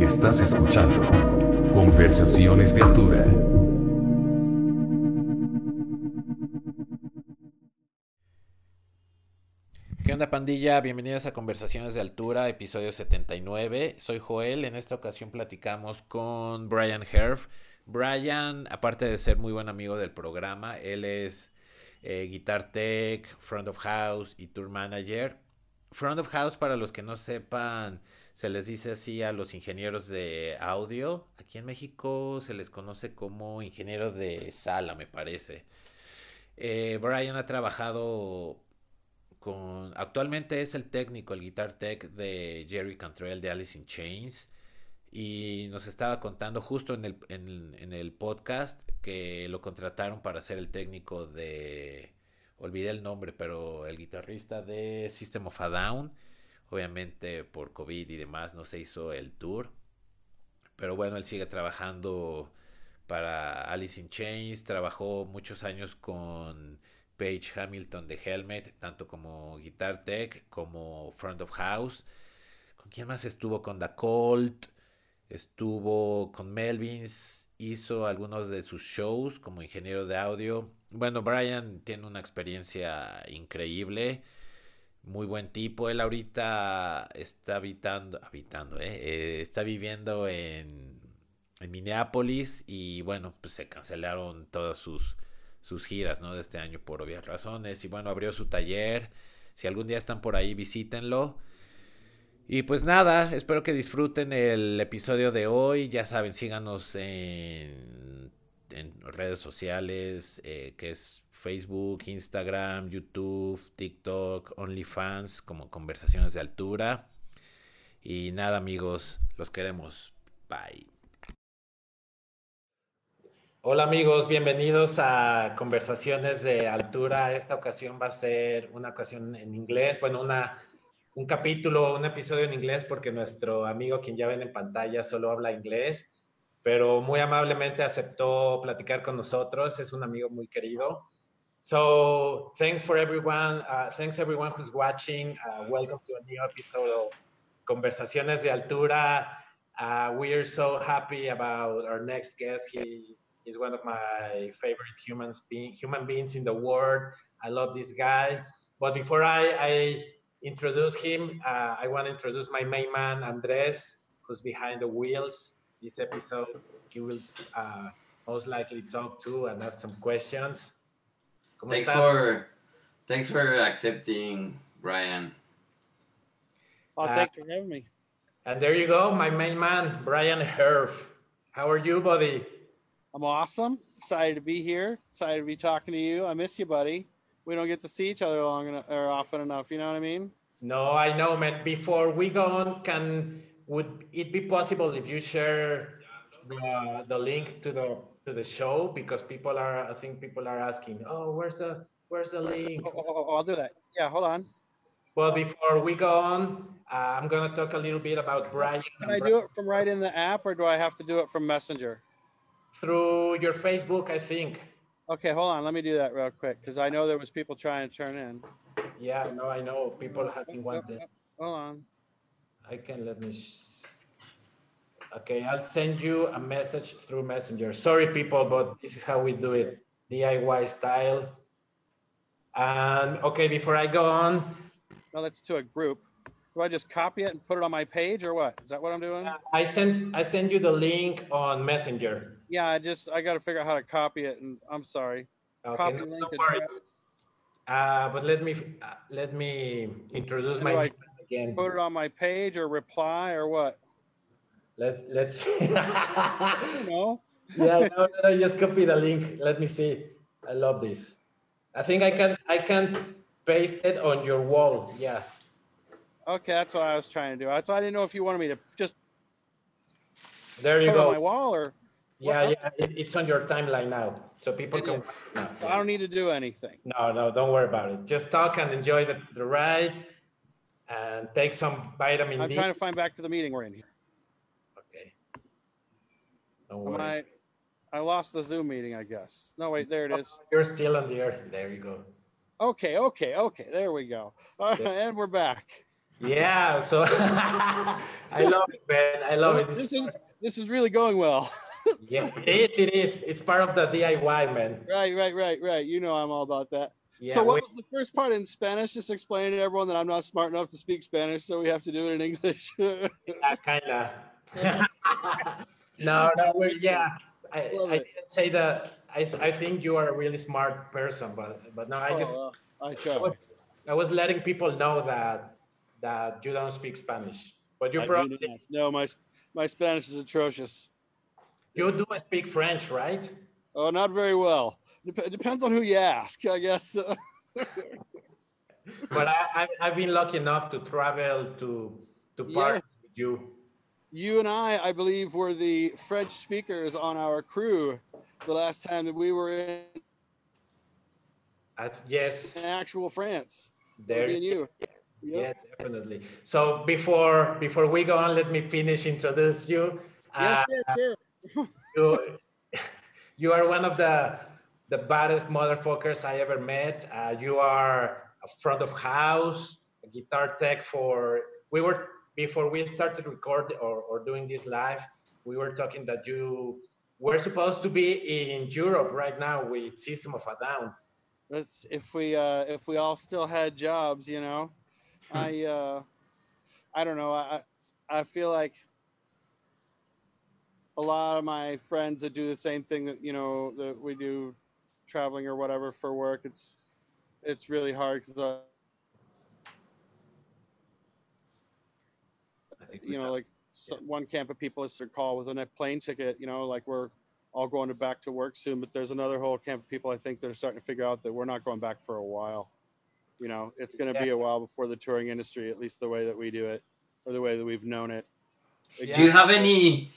Estás escuchando Conversaciones de Altura. ¿Qué onda pandilla? Bienvenidos a Conversaciones de Altura, episodio 79. Soy Joel, en esta ocasión platicamos con Brian Herf. Brian, aparte de ser muy buen amigo del programa, él es eh, Guitar Tech, Front of House y Tour Manager. Front of House, para los que no sepan, se les dice así a los ingenieros de audio. Aquí en México se les conoce como ingeniero de sala, me parece. Eh, Brian ha trabajado con. Actualmente es el técnico, el guitar tech de Jerry Cantrell de Alice in Chains. Y nos estaba contando justo en el, en el podcast que lo contrataron para ser el técnico de. Olvidé el nombre, pero el guitarrista de System of a Down Obviamente por COVID y demás no se hizo el tour. Pero bueno, él sigue trabajando para Alice in Chains. Trabajó muchos años con Page Hamilton de Helmet, tanto como Guitar Tech como Front of House. ¿Con quién más estuvo? Con The Colt. Estuvo con Melvins. Hizo algunos de sus shows como ingeniero de audio. Bueno, Brian tiene una experiencia increíble muy buen tipo. Él ahorita está habitando, habitando, eh, eh, está viviendo en, en, Minneapolis y bueno, pues se cancelaron todas sus, sus giras, ¿no? De este año por obvias razones. Y bueno, abrió su taller. Si algún día están por ahí, visítenlo. Y pues nada, espero que disfruten el episodio de hoy. Ya saben, síganos en, en redes sociales, eh, que es Facebook, Instagram, YouTube, TikTok, OnlyFans, como conversaciones de altura. Y nada amigos, los queremos. Bye. Hola amigos, bienvenidos a Conversaciones de Altura. Esta ocasión va a ser una ocasión en inglés, bueno, una, un capítulo, un episodio en inglés porque nuestro amigo, quien ya ven en pantalla, solo habla inglés, pero muy amablemente aceptó platicar con nosotros. Es un amigo muy querido. So thanks for everyone. Uh, thanks everyone who's watching. Uh, welcome to a new episode of Conversaciones de Altura. Uh, we are so happy about our next guest. He is one of my favorite humans being, human beings in the world. I love this guy. But before I, I introduce him, uh, I want to introduce my main man, Andres, who's behind the wheels. This episode, he will uh, most likely talk to and ask some questions. ¿Cómo thanks estás? for thanks for accepting, Brian. Oh, uh, thanks for having me. And there you go, my main man, Brian Herf. How are you, buddy? I'm awesome. Excited to be here. Excited to be talking to you. I miss you, buddy. We don't get to see each other long enough or often enough. You know what I mean? No, I know, man. Before we go on, can would it be possible if you share the the link to the to the show because people are I think people are asking, oh, where's the where's the link? Oh, oh, oh, I'll do that. Yeah, hold on. Well, before we go on, uh, I'm gonna talk a little bit about Brian. Can I do it from right in the app, or do I have to do it from Messenger? Through your Facebook, I think. Okay, hold on. Let me do that real quick because I know there was people trying to turn in. Yeah, no, I know people having wanted. Hold on. I can let me Okay, I'll send you a message through Messenger. Sorry, people, but this is how we do it, DIY style. And okay, before I go on. No, that's to a group. Do I just copy it and put it on my page or what? Is that what I'm doing? I sent I send you the link on Messenger. Yeah, I just I got to figure out how to copy it, and I'm sorry. Okay, copy no, link no uh, but let me uh, let me introduce my again. Put it on my page or reply or what? Let, let's no. yeah, no, no, just copy the link. Let me see. I love this. I think I can I can paste it on your wall. Yeah. Okay, that's what I was trying to do. That's why I didn't know if you wanted me to just there you go. On my wall or yeah, yeah, it, it's on your timeline now, so people can. No, so I don't need to do anything. No, no, don't worry about it. Just talk and enjoy the, the ride, and take some vitamin I'm D. trying to find back to the meeting we're in here. Don't worry. I, I lost the Zoom meeting, I guess. No, wait, there it is. Oh, you're still on the air. There you go. Okay, okay, okay. There we go. and we're back. Yeah, so I love it, man. I love it. This is this is really going well. yeah, it is. It is. It's part of the DIY, man. right, right, right, right. You know I'm all about that. Yeah. so what we- was the first part in Spanish? Just explain to everyone that I'm not smart enough to speak Spanish, so we have to do it in English. yeah, kinda. No, no, we're, yeah. I, I didn't say that. I, I think you are a really smart person, but but no, I just Oh, well, I. I was, I was letting people know that that you don't speak Spanish, but you I probably. No, my my Spanish is atrocious. you do speak French, right? Oh, not very well. Dep- depends on who you ask, I guess. But I, I I've been lucky enough to travel to to Yeah. parties with you. You and I, I believe, were the French speakers on our crew the last time that we were in I, yes, In actual France. there. Me and you. Yeah, Yep. definitely. So before before we go on, let me finish introduce you. Yeah, Uh, sure, sure. you you are one of the the baddest motherfuckers I ever met. Uh, you are a front of house, a guitar tech for. We were before we started record or, or doing this live. We were talking that you were supposed to be in Europe right now with System of a Down. That's if we uh if we all still had jobs, you know. I uh I don't know. I I feel like a lot of my friends that do the same thing that you know that we do traveling or whatever for work it's it's really hard because uh, I think we you know have- like so, one camp of people is to call with a plane ticket you know like we're all going to back to work soon but there's another whole camp of people i think that are starting to figure out that we're not going back for a while you know it's going to be a while before the touring industry at least the way that we do it or the way that we've known it Do you have any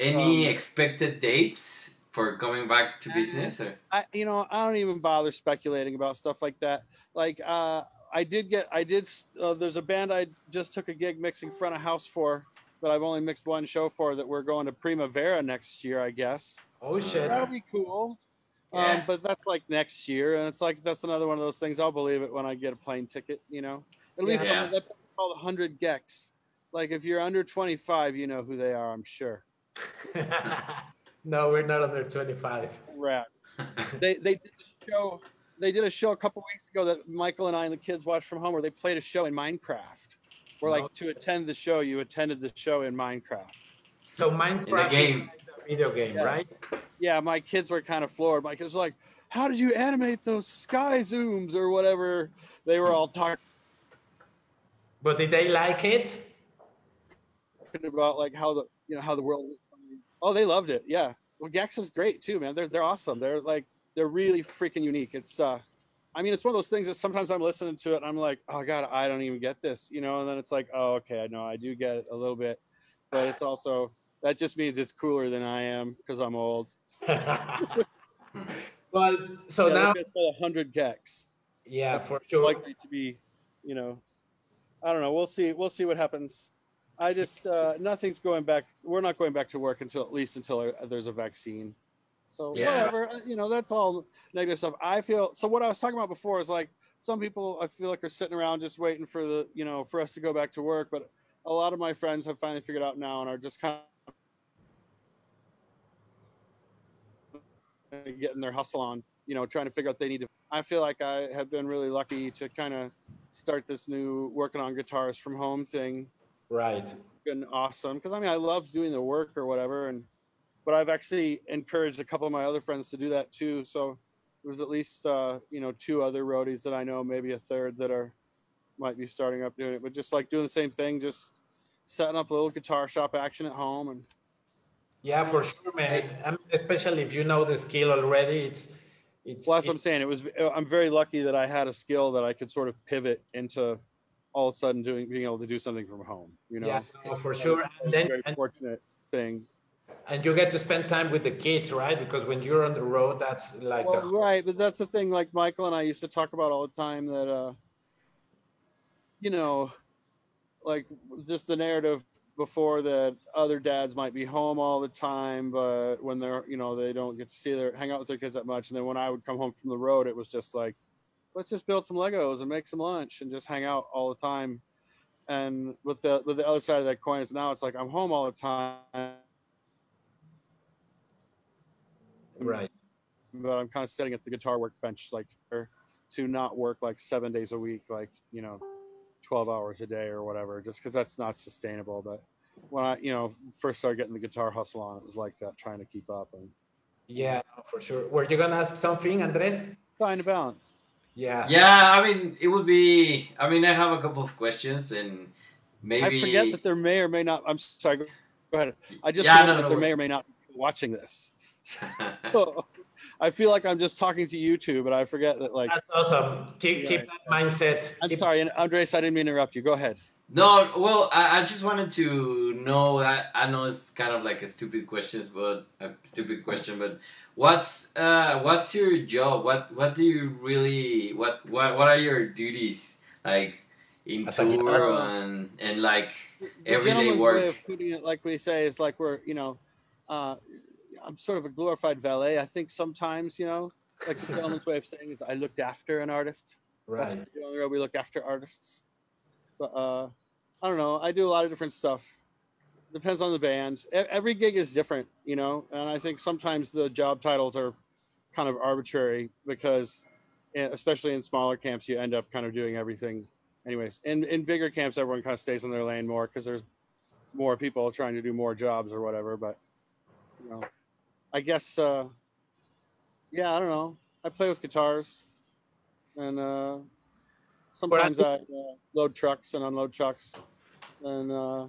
any Um, expected dates for coming back to business? Or? I, you know, I don't even bother speculating about stuff like that. Like, uh, I did get, I did. Uh, there's a band I just took a gig mixing front of house for, but I've only mixed one show for. That we're going to Primavera next year, I guess. Oh shit! That'll be cool. Um, Yeah. but that's like next year, and it's like that's another one of those things. I'll believe it when I get a plane ticket. You know, it'll be Yeah. something that's called 100 gecs. Like if you're under 25, you know who they are. I'm sure. no, we're not under 25. Right. they they did a show they did a show a couple weeks ago that Michael and I and the kids watched from home where they played a show in Minecraft. Where like to attend the show, you attended the show in Minecraft. So Minecraft game. is like a video game, Yeah. right? Yeah, my kids were kind of floored. My kids were like, "How did you animate those sky zooms or whatever?" They were all talking But did they like it? about like how the you know how the world was. coming. Oh, they loved it. Yeah. Well, gecs is great too, man. They're they're awesome. They're like they're really freaking unique. It's uh, I mean, it's one of those things that sometimes I'm listening to it and I'm like, oh god, I don't even get this, you know. And then it's like, oh okay, I know I do get it a little bit, but it's also that just means it's cooler than I am because I'm old. but so yeah, now, it's called 100 gecs. yeah, for sure. likely to be, you know, I don't know. We'll see. We'll see what happens. I just uh, nothing's going back. We're not going back to work until at least until uh, there's a vaccine. So Yeah. whatever, uh, you know, that's all negative stuff. I feel so. What I was talking about before is like some people I feel like are sitting around just waiting for the you know for us to go back to work, but a lot of my friends have finally figured out now and are just kind of getting their hustle on. You know, trying to figure out they need to. I feel like I have been really lucky to kind of start this new working on guitars from home thing right. been awesome because I mean I love doing the work or whatever and but I've actually encouraged a couple of my other friends to do that too so there's at least uh, you know two other roadies that I know maybe a third that are might be starting up doing it but just like doing the same thing just setting up a little guitar shop action at home and Yeah, for sure, man. Um, especially if you know the skill already, it's it's. well that's what I'm saying it was I'm very lucky that I had a skill that I could sort of pivot into all of a sudden doing being able to do something from home you know yeah, no, for sure. And then very and, fortunate thing and you get to spend time with the kids, right? Because when you're on the road, that's like well, right, but that's the thing. Like Michael and I used to talk about all the time that, uh, you know, like just the narrative before that other dads might be home all the time, but when they're, you know, they don't get to see their hang out with their kids that much. And then when I would come home from the road, it was just like, let's just build some Legos and make some lunch and just hang out all the time. And with the with the other side of that coin is now it's like I'm home all the time, Right. but I'm kind of sitting at the guitar workbench like or to not work like seven days a week, like you know, twelve hours a day or whatever, just because that's not sustainable. But when I you know first started getting the guitar hustle on, it was like that, trying to keep up and Yeah, for sure. Were you gonna ask something, Andres? trying to balance. Yeah. Yeah, I mean, it would be. I mean, I have a couple of questions, and maybe I forget that there may or may not. I'm sorry. Go go ahead. I just Yeah, forget no, that no there worries. may or may not be watching this. So, I feel like I'm just talking to you two, but I forget that. Like, That's awesome. Keep keep Right. that mindset. I'm Keep- sorry, and Andres, I didn't mean to interrupt you. Go ahead. No, well, I, I just wanted to know. I, I know it's kind of like a stupid question, but a stupid question. But what's uh what's your job? What what do you really what what what are your duties like in As tour guitar- and and like The everyday gentleman's work? way of putting it, like we say, is like we're, you know, uh, I'm sort of a glorified valet. I think sometimes, you know, like the gentleman's way of saying is I looked after an artist. That's Right. what we do on the road. We look after artists. But uh, I don't know. I do a lot of different stuff. Depends on the band. Every gig is different, you know. And I think sometimes the job titles are kind of arbitrary because, eh, especially in smaller camps, you end up kind of doing everything. Anyways, in in bigger camps, everyone kind of stays in their lane more because there's more people trying to do more jobs or whatever. But you know, I guess, uh, yeah, I don't know. I play with guitars, and uh, sometimes I uh, load trucks and unload trucks, and uh,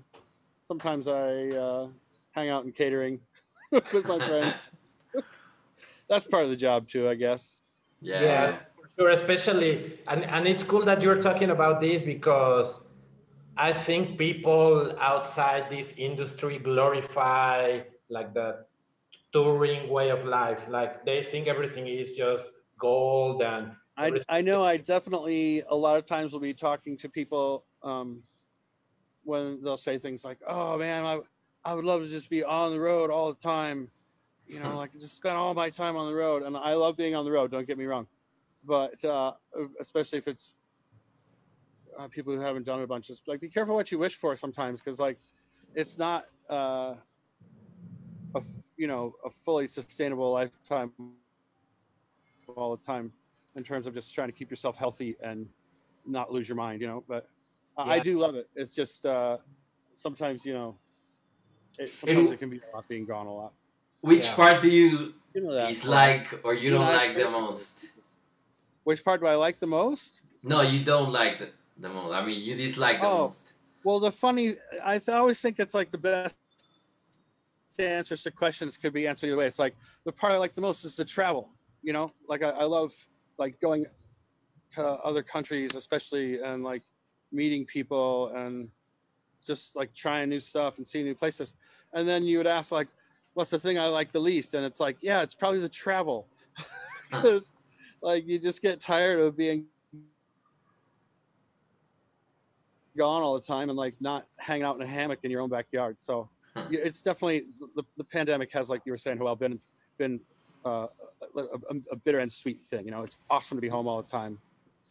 sometimes I uh, hang out in catering with my friends. That's part of the job too, I guess. Yeah. Yeah, for sure. Especially, and, and it's cool that you're talking about this because I think people outside this industry glorify like the touring way of life. Like they think everything is just gold and I, I know I definitely a lot of times will be talking to people um, when they'll say things like, "Oh man, I I would love to just be on the road all the time, you know, like just spend all my time on the road." And I love being on the road. Don't get me wrong, but uh, especially if it's uh, people who haven't done it a bunch, just like be careful what you wish for sometimes because like it's not uh, a you know a fully sustainable lifetime all the time in terms of just trying to keep yourself healthy and not lose your mind, you know. But I I do love it. It's just uh, sometimes, you know, it, sometimes And- it can be a lot being gone a lot. Which Yeah. part do you You know dislike or you You don't know, like the most? Which part do I like the most? No, you don't like the, the most. I mean, you dislike the Oh. most. Well, the funny, I th- always think it's like the best answers to questions could be answered either way. It's like the part I like the most is the travel. You know, like I, I love like going to other countries, especially and like meeting people and just like trying new stuff and seeing new places. And then you would ask like, what's the thing I like the least? And it's like, yeah, it's probably the travel, because like you just get tired of being gone all the time and like not hanging out in a hammock in your own backyard. So it's definitely the, the pandemic has like you were saying, well, been been uh, a, a, a bitter and sweet thing. You know, it's awesome to be home all the time.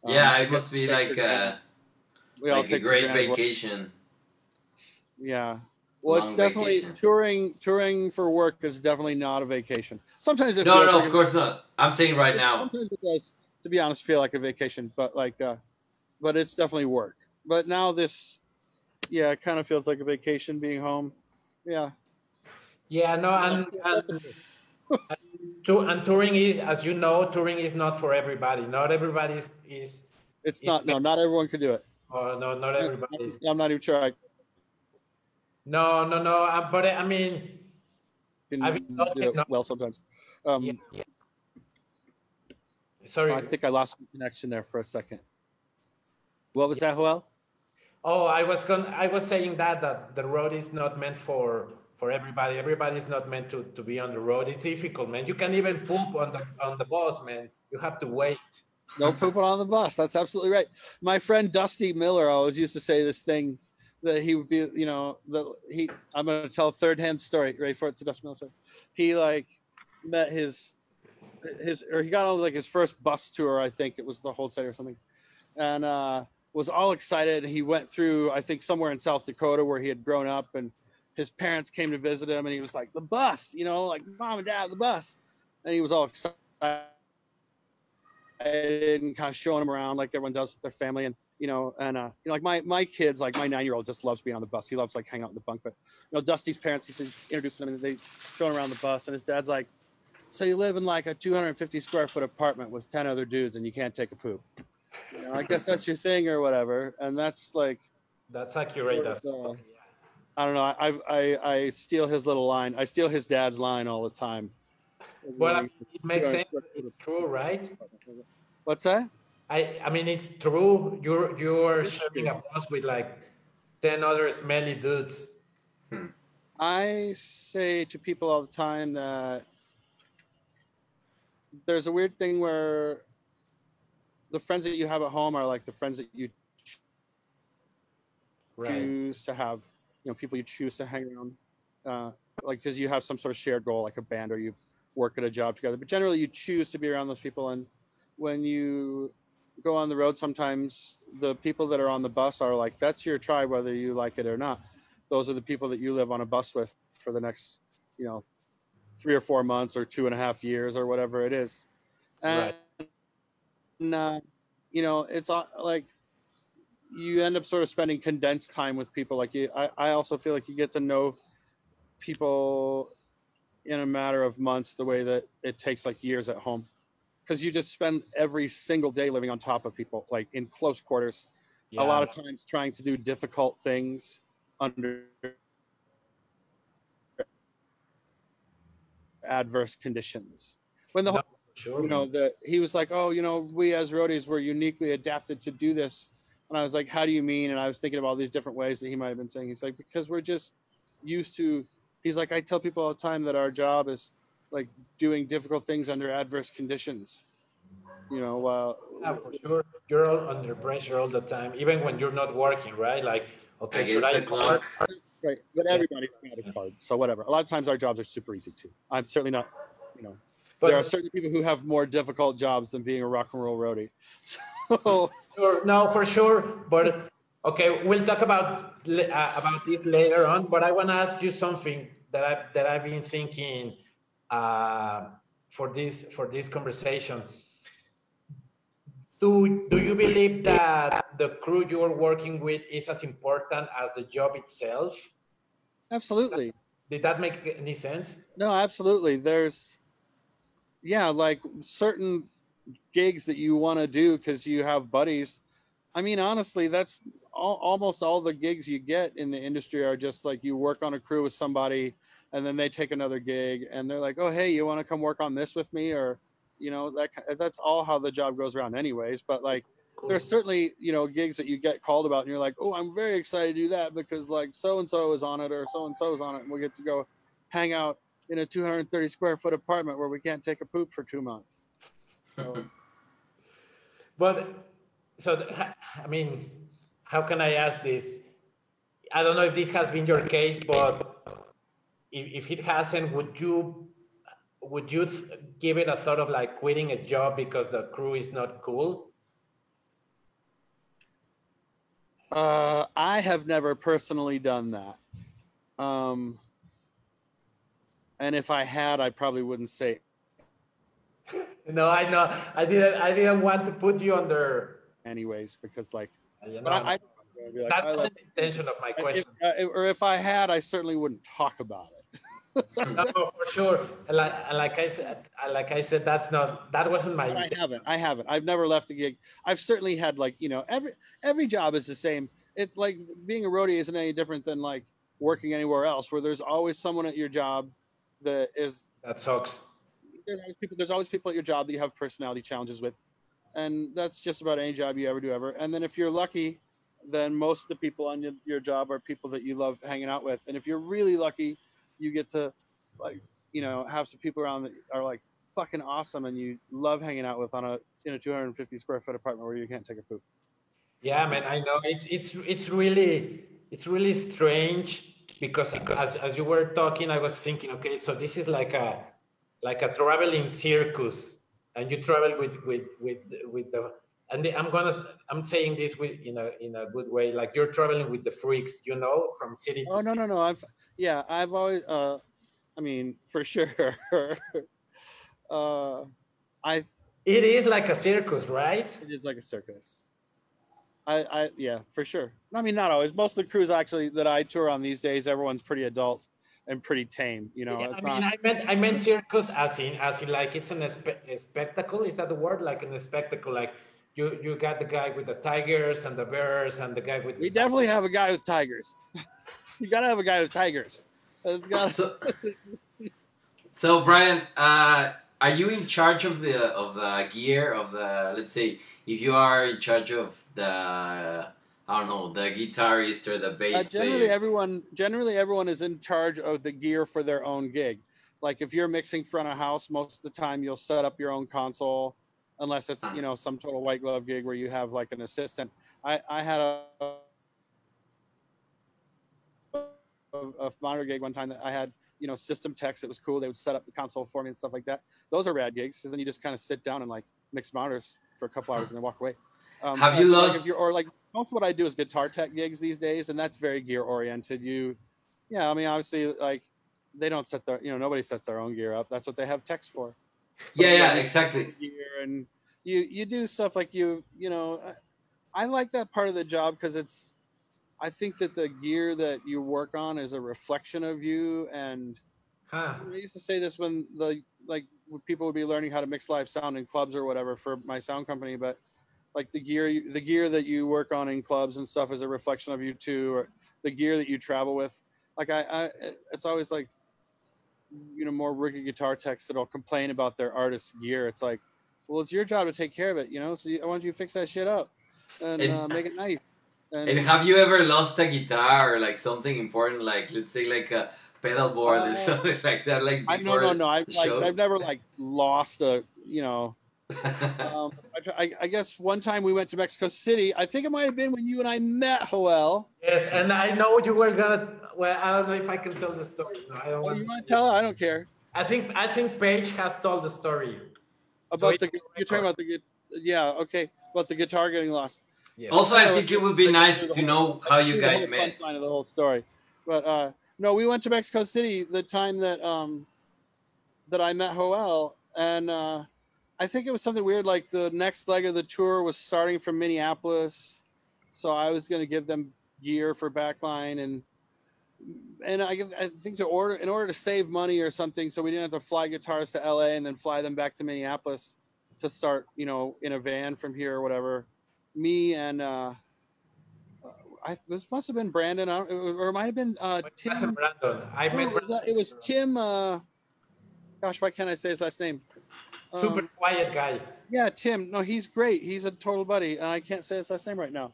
Um, yeah, it must be like for uh, we like a take for great vacation. Yeah. Well, it's definitely vacation. touring. Touring for work is definitely not a vacation. Sometimes it No, feels no, like of course not. I'm saying right now. Sometimes it does, to be honest, feel like a vacation, but like, uh, but it's definitely work. But now this, yeah, it kind of feels like a vacation being home. Yeah. yeah, no, and and, and, and touring is, as you know, touring is not for everybody. Not everybody is, is It's not. No, not everyone can do it. or no, not everybody. I'm not even sure I No, no, no. Uh, but I mean, can I mean, no do it technology. well sometimes. Um, Yeah. sorry. I think I lost connection there for a second. What was that, Joel? Oh, I was going. I was saying that that the road is not meant for for everybody. Everybody's not meant to to be on the road. It's difficult, man. You can even poop on the on the bus, man. You have to wait. No pooping on the bus. That's absolutely right. My friend Dusty Miller always used to say this thing that he would be, you know, that he. I'm going to tell a third hand story. Ready for it? It's a Dusty Miller story. He like met his his or he got on like his first bus tour. I think it was the whole city or something, and uh was all excited. He went through, I think, somewhere in South Dakota where he had grown up, and his parents came to visit him, and he was like, "The bus," you know, like mom and dad, the bus, and he was all excited and kind of showing him around like everyone does with their family, and you know, and uh, you know, like my my kids, like my nine year old, just loves being on the bus. He loves like hanging out in the bunk. But you know, Dusty's parents, he's introducing him, and they showing around the bus, and his dad's like, "So you live in like a 250 square foot apartment with 10 other dudes, and you can't take a poop." You know, I guess that's your thing or whatever, and that's like That's accurate. That's, Uh, I don't know. I I I steal his little line. I steal his dad's line all the time. well, I mean, it makes sense. It's true, right? What's that? I I mean, it's true. You're you're sharing a bus with like ten other smelly dudes. I say to people all the time that there's a weird thing where the friends that you have at home are like the friends that you Right. choose to have, you know, people you choose to hang around, uh, like because you have some sort of shared goal, like a band, or you work at a job together. But generally, you choose to be around those people. And when you go on the road, sometimes the people that are on the bus are like, that's your tribe, whether you like it or not. Those are the people that you live on a bus with for the next, you know, three or four months or two and a half years or whatever it is. And, Right. Uh, you know, it's uh, like you end up sort of spending condensed time with people. Like you, I, I also feel like you get to know people in a matter of months the way that it takes like years at home. Because you just spend every single day living on top of people like in close quarters. A lot of times trying to do difficult things under adverse conditions. When the whole sure. you know that he was like oh you know we as roadies were uniquely adapted to do this and i was like how do you mean and i was thinking of all these different ways that he might have been saying he's like because we're just used to he's like i tell people all the time that our job is like doing difficult things under adverse conditions you know while Yeah, for sure. You're all under pressure all the time, even when you're not working, right? Like, okay, Against should I the clock. right but everybody's job is hard so whatever a lot of times our jobs are super easy too i'm certainly not you know But there are certain people who have more difficult jobs than being a rock and roll roadie so Sure, no, for sure. But okay, we'll talk about uh, about this later on. But I want to ask you something that I that I've been thinking uh, for this for this conversation. Do do you believe that the crew you are working with is as important as the job itself? absolutely Did that make any sense? No, absolutely. There's, yeah, like certain gigs that you want to do because you have buddies. I mean, honestly, that's all, almost all the gigs you get in the industry are just like you work on a crew with somebody and then they take another gig and they're like, oh, hey, you want to come work on this with me? Or, you know, that that's all how the job goes around, anyways. But like, there's certainly you know gigs that you get called about and you're like oh i'm very excited to do that because like so and so is on it or so and so is on it and we get to go hang out in a 230 square foot apartment where we can't take a poop for two months so, But so I mean, how can I ask this? I don't know if this has been your case, but if, if it hasn't, would you would you th- give it a thought of like quitting a job because the crew is not cool? uh, i have never personally done that um, and if i had i probably wouldn't say No, I know. I didn't. I didn't want to put you under. anyways because like You know, but I, I, like, that wasn't like- the intention of my if, question. uh, or if i had i certainly wouldn't talk about it no, for sure. And Like, and like I said, like I said, that's not. That wasn't my. I haven't. I haven't. I've never left a gig. I've certainly had like you know every every job is the same. It's like being a roadie isn't any different than like working anywhere else, where there's always someone at your job that is That sucks. there's always people. There's always people at your job that you have personality challenges with, and that's just about any job you ever do ever. And then if you're lucky, then most of the people on your, your job are people that you love hanging out with. And if you're really lucky, you get to like you know have some people around that are like fucking awesome and you love hanging out with on a in a 250 square foot apartment where you can't take a poop. Yeah, man, I know it's it's it's really it's really strange because as as you were talking, I was thinking, okay, so this is like a like a traveling circus, and you travel with with with with the and the, I'm gonna I'm saying this with in a in a good way. Like you're traveling with the freaks, you know, from city to Oh no city. no no! I've yeah I've always uh, I mean for sure. uh, I've It is like a circus, right? it is like a circus. I I yeah for sure. I mean not always. Most of the crews actually that I tour on these days, everyone's pretty adult and pretty tame. You know, Yeah, I mean, not- I meant I meant circus as in as in like it's an spe- a spectacle. Is that the word? Like in a spectacle, like you you got the guy with the tigers and the bears and the guy with the we definitely have a guy with tigers. you gotta have a guy with tigers. It's got So, so Brian, uh, are you in charge of the of the gear of the? Let's say if you are in charge of the, I don't know, the guitarist or the bass Uh, generally, player. everyone generally everyone is in charge of the gear for their own gig. Like if you're mixing front of house, most of the time you'll set up your own console, unless it's you know some total white glove gig where you have like an assistant. I I had a a monitor gig one time that I had you know system techs. It was cool. They would set up the console for me and stuff like that. Those are rad gigs because then you just kind of sit down and like mix monitors for a couple hours and then walk away. Um, Have you but, like, lost- if or like most of what I do is guitar tech gigs these days, and that's very gear oriented. You, yeah, I mean, obviously, like they don't set their, you know, nobody sets their own gear up. That's what they have techs for. yeah, So, yeah, you exactly. Gear and you you do stuff like you you know, I, I like that part of the job because it's, I think that the gear that you work on is a reflection of you and Huh. I used to say this when the like people would be learning how to mix live sound in clubs or whatever for my sound company, but like the gear the gear that you work on in clubs and stuff is a reflection of you too, or the gear that you travel with. Like I, I it's always like you know more rookie guitar techs that'll complain about their artist's gear. It's like, well, it's your job to take care of it, you know. So I want you to fix that shit up and, And- uh, make it nice. And, And have you ever lost a guitar or like something important, like let's say like a pedal board Uh, or something like that? Like I, no, no, no. I've, like? I've never like lost a you know um, I, I, I guess one time we went to Mexico City. I think it might have been when you and I met, Joel. Yes, and I know you were gonna. Well, I don't know if I can tell the story. No, I don't Oh, want. you want to tell? her? I don't care I think I think Page has told the story. about it- the. You're talking about the. gu- Yeah, okay. About the guitar getting lost. also, I think it would be nice to know how you guys whole met. of the whole story, but uh, no, we went to Mexico City the time that um, that I met Joel, and uh, I think it was something weird. Like the next leg of the tour was starting from Minneapolis, so I was going to give them gear for backline and and I, I think to order in order to save money or something, so we didn't have to fly guitars to LA and then fly them back to Minneapolis to start, you know, in a van from here or whatever. Me and uh, I this must have been Brandon, I don't, or it might have been uh, But it wasn't Tim. Brandon. I met it was, it was Tim. Uh, gosh, why can't I say his last name? super Um, quiet guy. yeah, Tim. No, he's great. He's a total buddy. and I can't say his last name right now.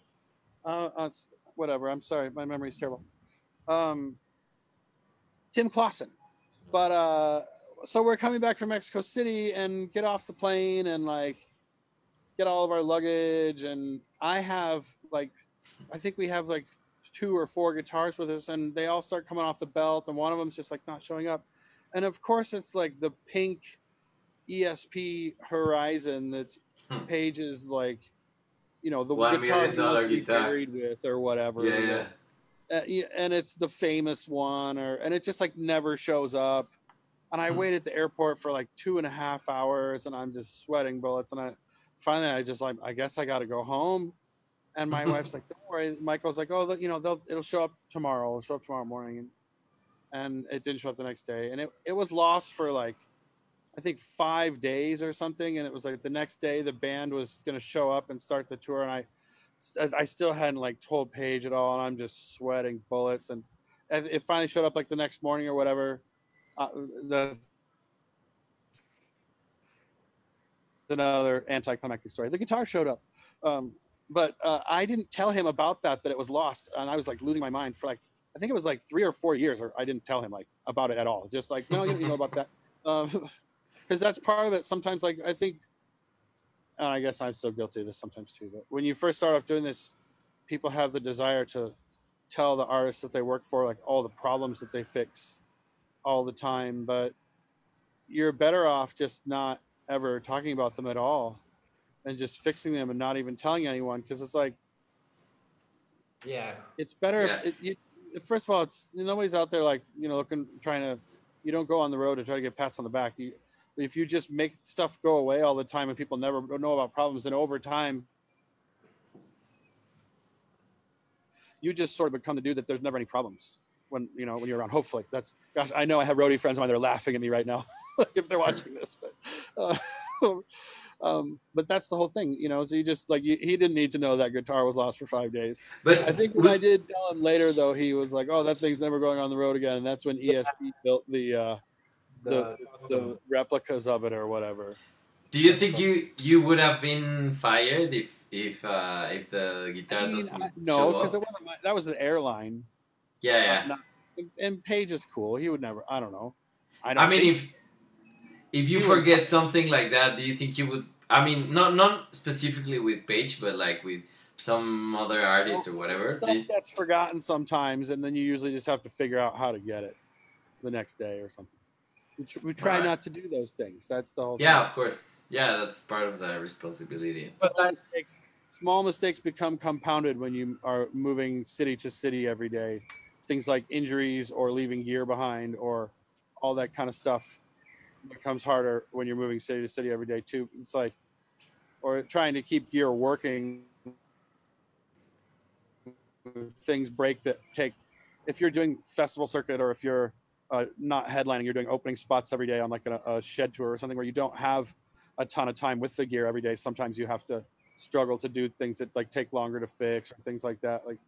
Uh, uh, whatever. I'm sorry. My memory's terrible. Um, Tim Clausen. But uh, so we're coming back from Mexico City and get off the plane and like get all of our luggage. And I have like, I think we have like two or four guitars with us, and they all start coming off the belt, and one of them's just like not showing up. And of course, it's like the pink ESP Horizon that's Hmm. Page's like, you know, the guitar he dollar be guitar. buried with or whatever. Yeah, yeah. Uh, yeah, and it's the famous one, or and it just like never shows up. And I Hmm. wait at the airport for like two and a half hours, and I'm just sweating bullets. And I finally, I just like, I guess I got to go home. And my wife's like, "Don't worry." Michael's like, "Oh, you know, they'll it'll show up tomorrow. It'll show up tomorrow morning." And and it didn't show up the next day, and it it was lost for like, I think five days or something. And it was like the next day the band was gonna show up and start the tour, and I I still hadn't like told Page at all, and I'm just sweating bullets. And and it finally showed up like the next morning or whatever. Uh, the another anticlimactic story. The guitar showed up, um, but uh, I didn't tell him about that that it was lost, and I was like losing my mind for like I think it was like three or four years, or I didn't tell him like about it at all. Just like no, you don't know about that, because that's part of it. Sometimes like I think and I guess I'm still guilty of this sometimes too. But when you first start off doing this, people have the desire to tell the artists that they work for like all the problems that they fix all the time. But you're better off just not ever talking about them at all. And just fixing them and not even telling anyone because it's like Yeah. it's better Yeah. if it, you, first of all it's nobody's out there like you know looking trying to you don't go on the road to try to get pats on the back you if you just make stuff go away all the time and people never know about problems and over time you just sort of become the dude that there's never any problems when you know when you're around hopefully that's gosh i know i have roadie friends of mine they're laughing at me right now if they're watching this but uh, um but that's the whole thing you know so you just like you, he didn't need to know that guitar was lost for five days But I think when I did tell him later, though, he was like, "Oh, that thing's never going on the road again." And that's when ESP built the uh, the the replicas of it or whatever. do you think you you would have been fired if if uh, if the guitar I mean, doesn't I- no, because it wasn't. My, that was the airline. Yeah, yeah. not- and- Page is cool. He would never. I don't know. I don't. I mean, if if you would- forget something like that, do you think you would? I mean, not not specifically with Page, but like with some other artist or whatever. stuff you- gets forgotten sometimes, and then you usually just have to figure out how to get it the next day or something. We, tr- we try Right. not to do those things. That's the whole. yeah, thing. of course. Yeah, that's part of the responsibility. But mistakes, small mistakes become compounded when you are moving city to city every day. Things like injuries or leaving gear behind or all that kind of stuff becomes harder when you're moving city to city every day too. It's like, or trying to keep gear working. Things break that take. If you're doing festival circuit or if you're uh, not headlining, you're doing opening spots every day on like a, a shed tour or something where you don't have a ton of time with the gear every day. Sometimes you have to struggle to do things that like take longer to fix or things like that. Like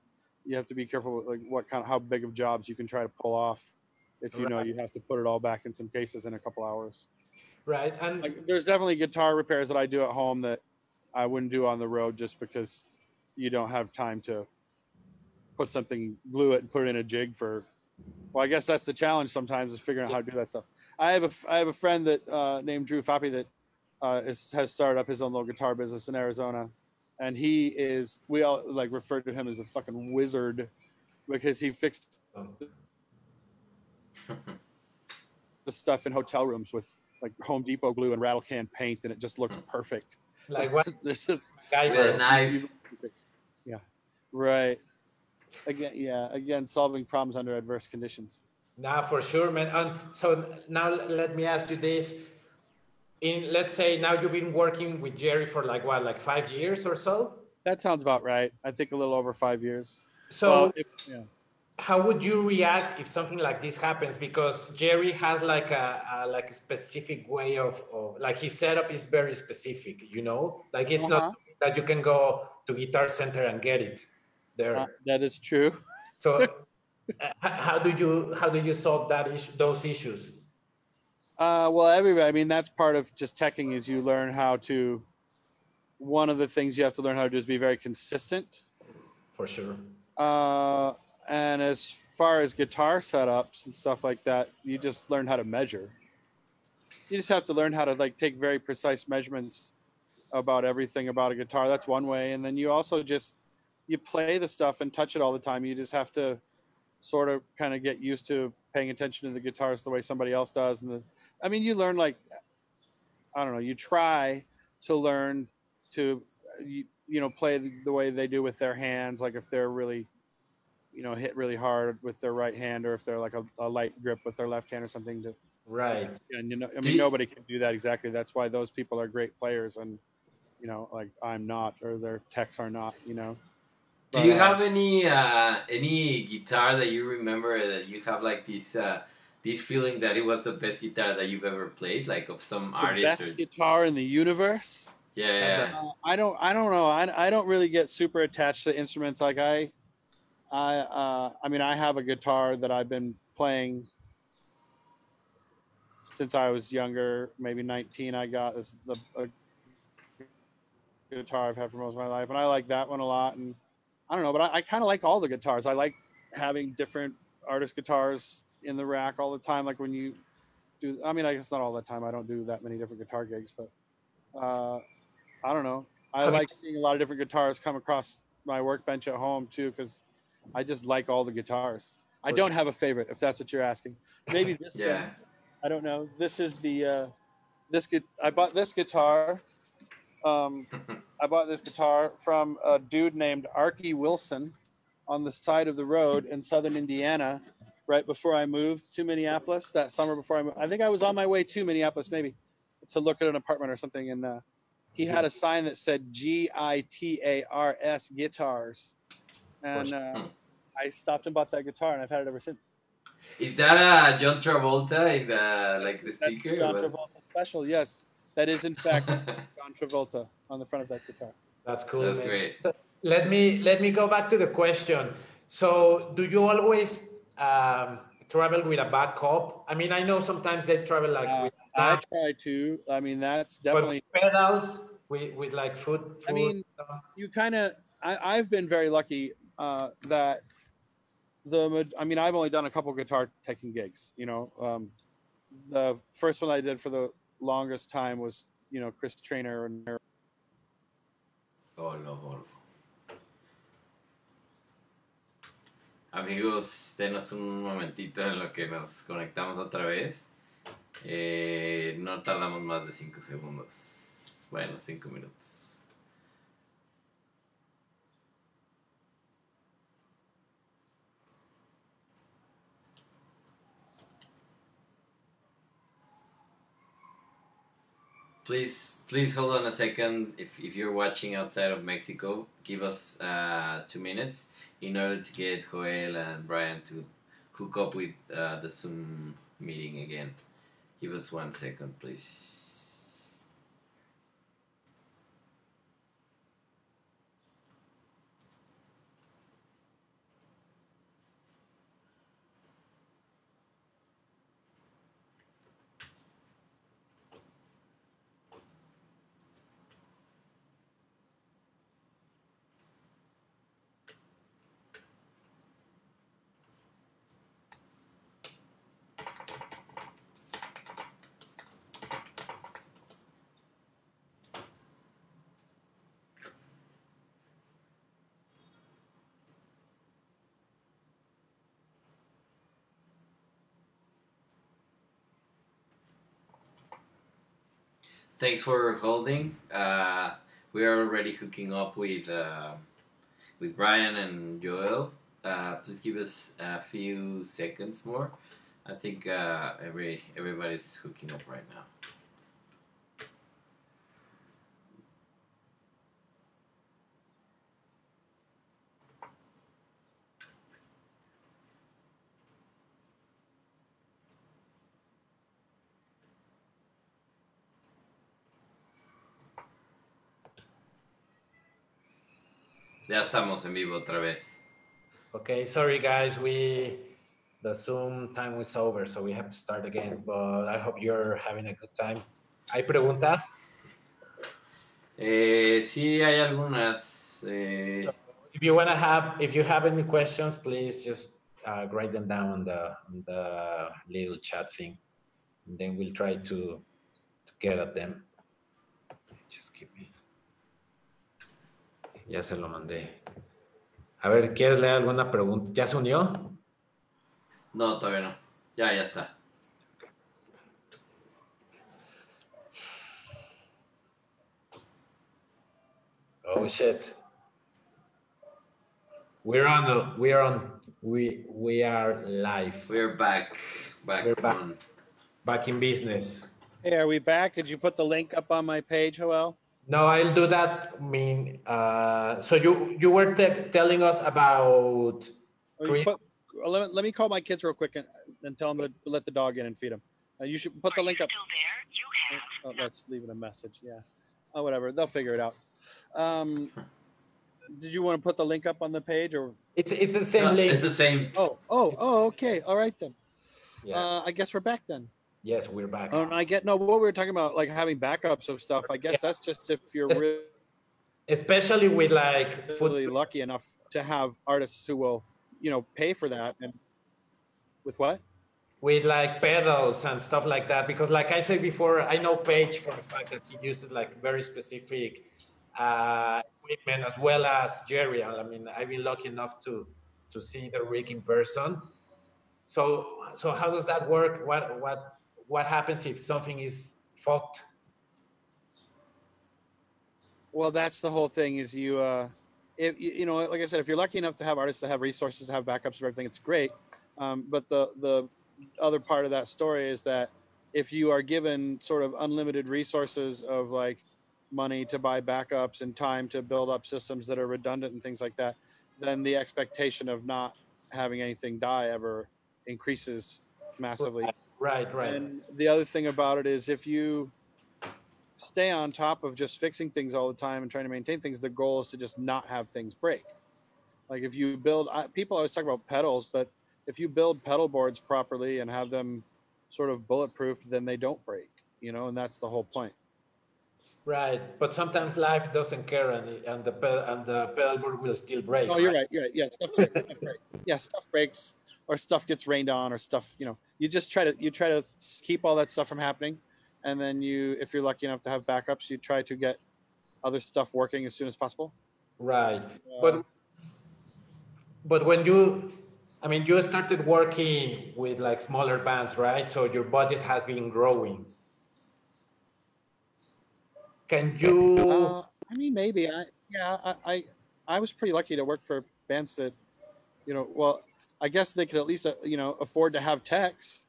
you have to be careful with like what kind of how big of jobs you can try to pull off if you know you have to put it all back in some cases in a couple hours. right, and Like there's definitely guitar repairs that I do at home that I wouldn't do on the road just because you don't have time to put something glue it and put it in a jig for well I guess that's the challenge sometimes is figuring out how to do that stuff. I have a I have a friend that uh, named Drew Fappy that uh, is, has started up his own little guitar business in Arizona, and he is we all like refer to him as a fucking wizard because he fixed the stuff in hotel rooms with like Home Depot glue and rattle can paint, and it just looks hmm. perfect. like what This is guy With a knife. yeah, right. Again, yeah, again, solving problems under adverse conditions. Nah, for sure, man. And so now let me ask you this. In let's say now you've been working with Jerry for like what, like five years or so. That sounds about right. I think a little over five years. So Well, if- yeah. How would you react if something like this happens? Because Jerry has like a, a like a specific way of, of like his setup is very specific. You know, like it's Uh-huh. not that you can go to Guitar Center and get it there. Uh, that is true. So uh, how do you how do you solve that issue, those issues? Uh, well, everybody. I mean, that's part of just teching is you learn how to. One of the things you have to learn how to do is be very consistent. For sure. Uh, and as far as guitar setups and stuff like that, you just learn how to measure. You just have to learn how to like take very precise measurements about everything about a guitar. That's one way, and then you also just you play the stuff and touch it all the time. You just have to sort of kind of get used to paying attention to the guitars the way somebody else does. And the, I mean, you learn like I don't know. You try to learn to you, you know play the, the way they do with their hands. Like if they're really you know hit really hard with their right hand, or if they're like a, a light grip with their left hand or something. To Right. and you know, I mean, nobody can do that exactly. That's why those people are great players, and you know, like I'm not, or their techs are not. You know. Do you uh, have any uh, any guitar that you remember that you have like this uh, this feeling that it was the best guitar that you've ever played, like of some the artist? best Or, guitar in the universe? yeah, yeah. Uh, I don't. I don't know. I, I don't really get super attached to instruments. Like I, I. Uh, I mean, I have a guitar that I've been playing since I was younger. Maybe 19. I got this the a guitar I've had for most of my life, and I like that one a lot. And I don't know, but I, I kind of like all the guitars. I like having different artist guitars in the rack all the time. Like when you do. I mean, I guess not all the time. I don't do that many different guitar gigs, but. Uh, I don't know. I like seeing a lot of different guitars come across my workbench at home too, because I just like all the guitars. I don't have a favorite, if that's what you're asking. Maybe this Yeah. one. I don't know. This is the uh, this gu- I bought this guitar Um, I bought this guitar from a dude named Arky Wilson on the side of the road in southern Indiana right before I moved to Minneapolis that summer before I moved. I think I was on my way to Minneapolis maybe to look at an apartment or something and uh, he had a sign that said G I T A R S guitars. And uh, I stopped and bought that guitar and I've had it ever since. Is that a John Travolta in the like the That's sticker? John? Travolta special, yes. That is in fact John Travolta on the front of that guitar. That's cool. That's man. great. Let me let me go back to the question. So, do you always um, travel with a backup? I mean, I know sometimes they travel like Uh, with I try to. I mean, that's but definitely. pedals with, with like foot. foot I mean, stuff. You kind of. I've been very lucky uh, that the. I mean, I've only done a couple guitar taking gigs. You know, um, the first one I did for the longest time was you know Chris Traynor and Oh, no, Wolf. Amigos, denos un momentito en lo que nos conectamos otra vez. Eh, no tardamos más de 5 segundos. Bueno, 5 minutos. Please, please hold on a second. If, if you're watching outside of Mexico, give us uh, two minutes in order to get Joel and Brian to hook up with uh, the Zoom meeting again. Give us one second, please. Thanks for holding. Uh, we are already hooking up with uh, with Brian and Joel. Uh, please give us a few seconds more. I think uh, every everybody's hooking up right now. Ya estamos en vivo otra vez. Okay, sorry guys, we the Zoom time was over, so we have to start again. But I hope you're having a good time. ¿Hay preguntas? Eh, sí, hay algunas. Eh, If you wanna have, if you have any questions, please just uh, write them down on the on the little chat thing, and then we'll try to to get at them. Just give me. Ya se lo mandé. A ver, ¿quieres leer alguna pregunta? ¿Ya se unió? no, todavía no. Ya, ya está. Oh shit. We're on the we're on we we are live. We're back. Back We're back. on. Back in business. Hey, are we back? Did you put the link up on my page, Joel? No, I'll do that. I mean, uh, so you you were te- telling us about Or you Green- put, let, me, let me call my kids real quick and, and tell them to let the dog in and feed him. Uh, you should put the link up. Oh, let's leave it a message. Yeah. Oh, whatever. They'll figure it out. Um, did you want to put the link up on the page or? it's it's the same No, link. it's the same. Oh, oh, oh, okay. All right then. yeah. Uh, I guess we're back then. Yes, we're back. Oh, and I get no. What we were talking about, like having backups of stuff. I guess that's just if you're really, Especially with like really lucky enough to have artists who will, you know, pay for that. And with what? with like pedals and stuff like that because like i said before i know page for the fact that he uses like very specific uh, equipment as well as jerry i mean i've been lucky enough to to see the rig in person so so how does that work what what what happens if something is fucked Well, that's the whole thing. Is you, uh, if you, you know, like I said, if you're lucky enough to have artists that have resources to have backups of everything, it's great. Um, but the the other part of that story is that if you are given sort of unlimited resources of like money to buy backups and time to build up systems that are redundant and things like that, then the expectation of not having anything die ever increases massively. Right, right. And the other thing about it is if you stay on top of just fixing things all the time and trying to maintain things, the goal is to just not have things break. Like if you build, people always talk about pedals, but if you build pedal boards properly and have them sort of bulletproof, then they don't break, you know, and that's the whole point. Right, but sometimes life doesn't care, and, and the pedal and the pedal board will still break. Oh, you're right. You're right. Yeah, stuff, breaks, stuff breaks. Yeah, stuff breaks, or stuff gets rained on, or stuff. You know, you just try to you try to keep all that stuff from happening, and then you, if you're lucky enough to have backups, you try to get other stuff working as soon as possible. Right, Uh, but but when you, I mean, you started working with like smaller bands, right? So your budget has been growing. Can you? Uh, I mean, maybe. I yeah. I, I I was pretty lucky to work for bands that, you know, well, I guess they could at least uh, you know afford to have techs.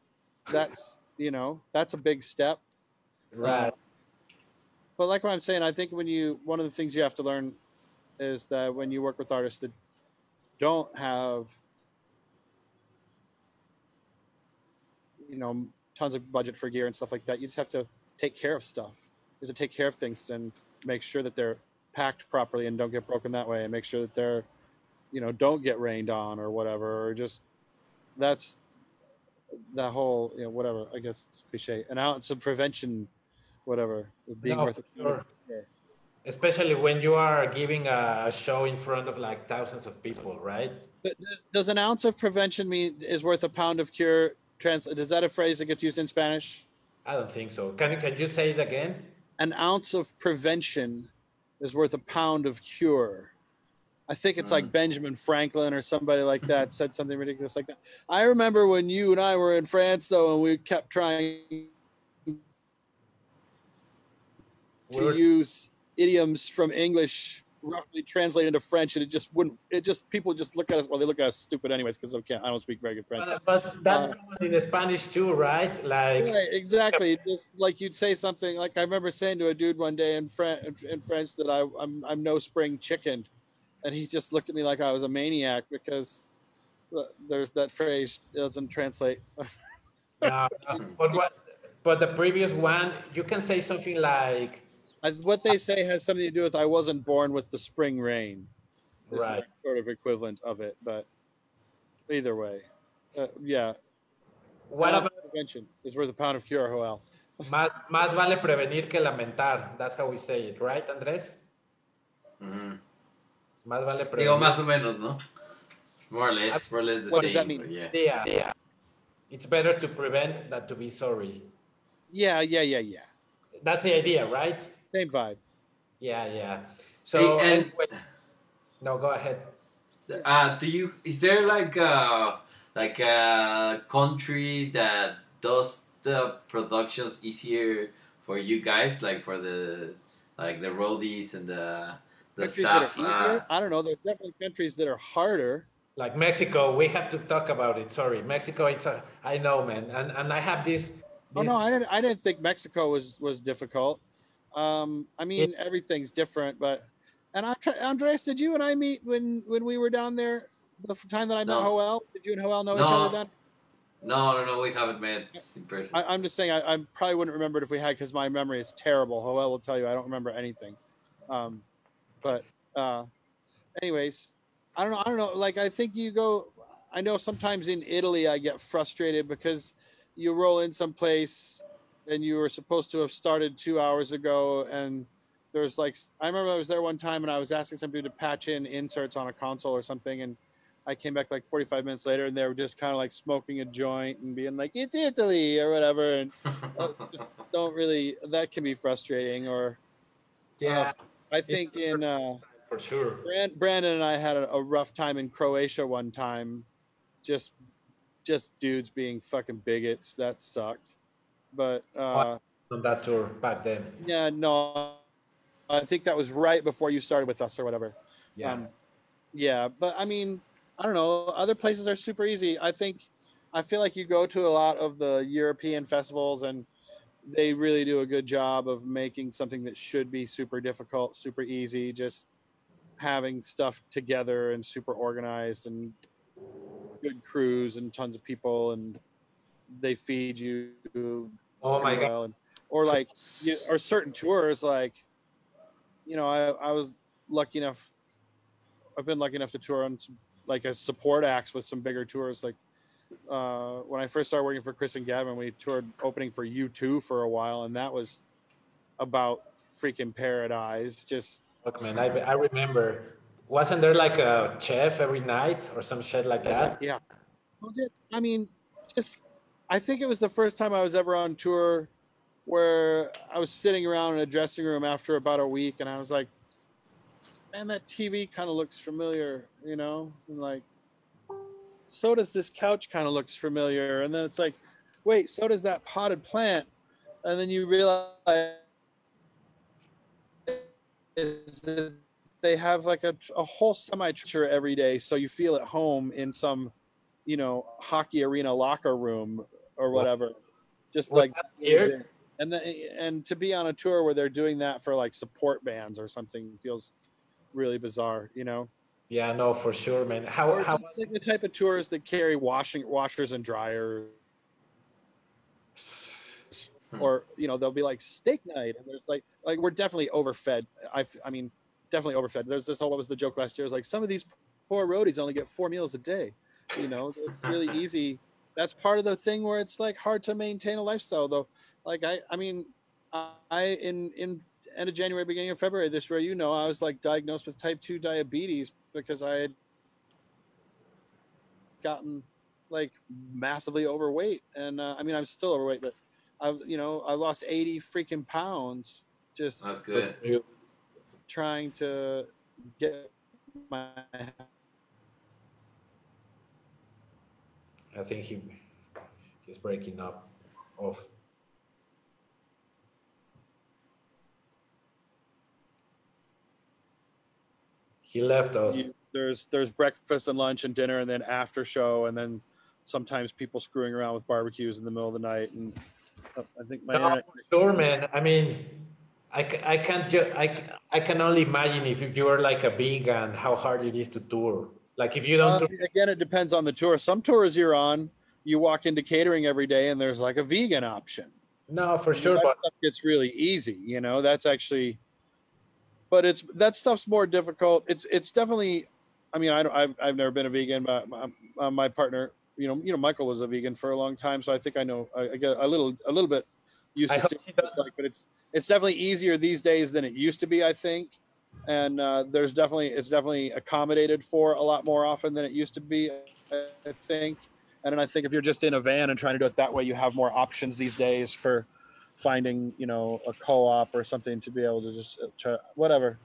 That's you know that's a big step. right, But like what I'm saying, I think when you one of the things you have to learn is that when you work with artists that don't have you know tons of budget for gear and stuff like that, you just have to take care of stuff. You have to take care of things and make sure that they're packed properly and don't get broken that way, and make sure that they're you know don't get rained on or whatever, or just that's that whole you know whatever. I guess it's cliche. An ounce of prevention, whatever, being No, worth it. sure. especially when you are giving a show in front of like thousands of people, right? But does, does an ounce of prevention mean is worth a pound of cure? Trans is that a phrase that gets used in Spanish? I don't think so. Can can you say it again? An ounce of prevention is worth a pound of cure. I think it's like Benjamin Franklin or somebody like that said something ridiculous like that. I remember when you and I were in France though, and we kept trying to We're- use idioms from English roughly translated into French, and it just wouldn't. It just people just look at us. Well, they look at us stupid anyways because I can't. I don't speak very good French. But, but that's Uh, common in Spanish too, right? Like Right, exactly. Just like you'd say something like I remember saying to a dude one day in French, in French that I, I'm I'm no spring chicken, and he just looked at me like I was a maniac because there's that phrase doesn't translate. No, no. but what? But the previous one, you can say something like, I, what they say has something to do with I wasn't born with the spring rain. Is the Right. sort of equivalent of it, but either way, uh, yeah. "What Pound of about prevention is worth a pound of cure, Joel. más, más vale prevenir que lamentar"? That's how we say it, right, Andres? Mhm. Más vale Digo, prevenir. más o menos, ¿no? It's more or less, more or less the What same. does that mean? but Yeah. Yeah. It's better to prevent than to be sorry. Yeah, yeah, yeah, yeah. That's the idea, right? Same vibe. Yeah, yeah. So, Hey, and- anyway- no, go ahead. Uh, do you? Is there like a like a country that does the productions easier for you guys, like for the like the roadies and the the countries stuff? that are easier. uh, I don't know. There's definitely countries that are harder. Like Mexico, we have to talk about it. Sorry, Mexico. It's a. I know, man, and and I have this. Oh no, I didn't. I didn't think Mexico was was difficult. Um, I mean, everything's different, but and I, Andres, did you and I meet when when we were down there? The time that I met No. Joel, did you and Joel know each other then? no, no, no, we haven't met in person. I, I'm just saying, I, I probably wouldn't remember it if we had because my memory is terrible. Joel will tell you I don't remember anything. Um, but uh, anyways, I don't know. I don't know. Like I think you go. I know sometimes in Italy I get frustrated because you roll in someplace and you were supposed to have started two hours ago and there's like I remember I was there one time and I was asking somebody to patch in inserts on a console or something and I came back like 45 minutes later and they were just kind of like smoking a joint and being like it's Italy or whatever and uh, just don't really that can be frustrating or yeah, I think in uh for sure. Brand, Brandon and I had a, a rough time in Croatia one time just just dudes being fucking bigots that sucked but uh On that tour back then. yeah no I think that was right before you started with us or whatever. Yeah. Um, yeah, but I mean, I don't know. Other places are super easy. I think, I feel like you go to a lot of the European festivals and they really do a good job of making something that should be super difficult, super easy, just having stuff together and super organized and good crews and tons of people and they feed you oh my pretty god. And, or like you, or certain tours like you know I, I was lucky enough i've been lucky enough to tour on some like as support acts with some bigger tours like uh when i first started working for chris and gavin we toured opening for u2 for a while and that was about freaking paradise just Look, man, I, I remember. Wasn't there like a chef every night or some shit like that? yeah Well, just- i mean just i think it was the first time i was ever on tour where i was sitting around in a dressing room after about a week and i was like man that tv kind of looks familiar you know and like so does this couch kind of looks familiar. And then it's like wait so does that potted plant. And then you realize that they have like a, a whole semi tour every day so you feel at home in some you know hockey arena locker room or whatever. Just Was like weird? and the- and to be on a tour where they're doing that for like support bands or something feels really bizarre you know Yeah, no, for sure, man. How or how like the type of tours that carry washing washers and dryers. Hmm. Or you know they'll be like steak night and there's like like we're definitely overfed. I I mean definitely overfed. There's this whole what was the joke last year? It was like some of these poor roadies only get four meals a day. You know it's really easy. That's part of the thing where it's like hard to maintain a lifestyle though. Like i i mean i in in end of january beginning of february this year you know i was like diagnosed with type 2 diabetes because i had gotten like massively overweight and uh, i mean i'm still overweight but I've you know I lost 80 freaking pounds just That's good. trying to get my I think he he's breaking up off. He left us. there's there's breakfast and lunch and dinner and then after show and then sometimes people screwing around with barbecues in the middle of the night and uh, I think my No, internet sure, man. I mean, I, I can't ju- I, I can only imagine if you are like a vegan, how hard it is to tour. Like if you don't, Uh, again it depends on the tour some tours you're on you walk into catering every day and there's like a vegan option no, for sure, but it's really easy you know that's actually but it's that stuff's more difficult. It's it's definitely i mean i don't i've, I've never been a vegan but my, uh, my partner you know you know michael was a vegan for a long time so i think i know i, I get a little a little bit used I to he what it's like but it's it's definitely easier these days than it used to be i think. And uh, there's definitely it's definitely accommodated for a lot more often than it used to be i, I think. And then I think if you're just in a van and trying to do it that way, you have more options these days for finding, you know, a co-op or something to be able to just uh, try whatever.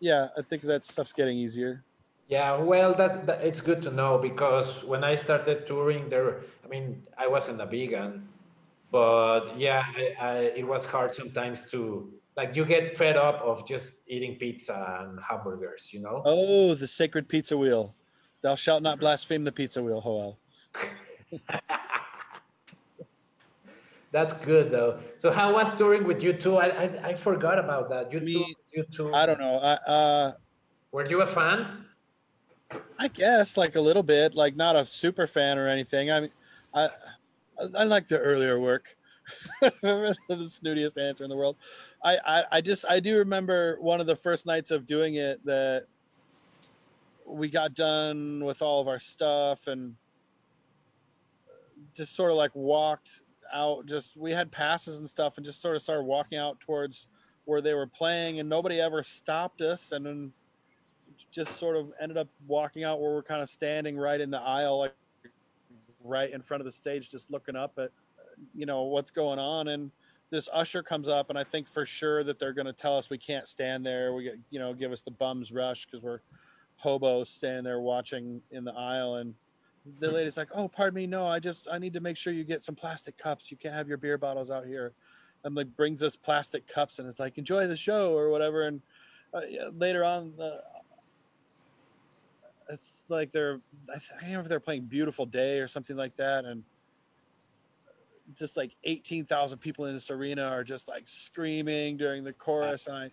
Yeah, I think that stuff's getting easier. Yeah, well, that, that it's good to know because when I started touring, there, I mean, I wasn't a vegan, but yeah, I, I, it was hard sometimes to like you get fed up of just eating pizza and hamburgers, you know. Oh, the sacred pizza wheel. Thou shalt not blaspheme the pizza wheel, Joel. That's good though. So how was touring with U2? I I, I forgot about that. U2, you two. I don't know. I uh Were you a fan? I guess like a little bit, like not a super fan or anything. I mean, I I- I like the earlier work. the snootiest answer in the world. I, I I just I do remember one of the first nights of doing it that we got done with all of our stuff and just sort of like walked out. Just we had passes and stuff and just sort of started walking out towards where they were playing and nobody ever stopped us and then just sort of ended up walking out where we're kind of standing right in the aisle, like right in front of the stage, just looking up at, you know, what's going on. And this usher comes up, and I think for sure that they're going to tell us we can't stand there. We get, you know, give us the bums rush because we're hobos standing there watching in the aisle. And the lady's like, "Oh, pardon me, no, I just I need to make sure you get some plastic cups. You can't have your beer bottles out here." and like brings us plastic cups and it's like enjoy the show or whatever. And uh, yeah, later on, uh, it's like they're I th- I can't know if they're playing Beautiful Day or something like that, and just like eighteen thousand people in this arena are just like screaming during the chorus, and I.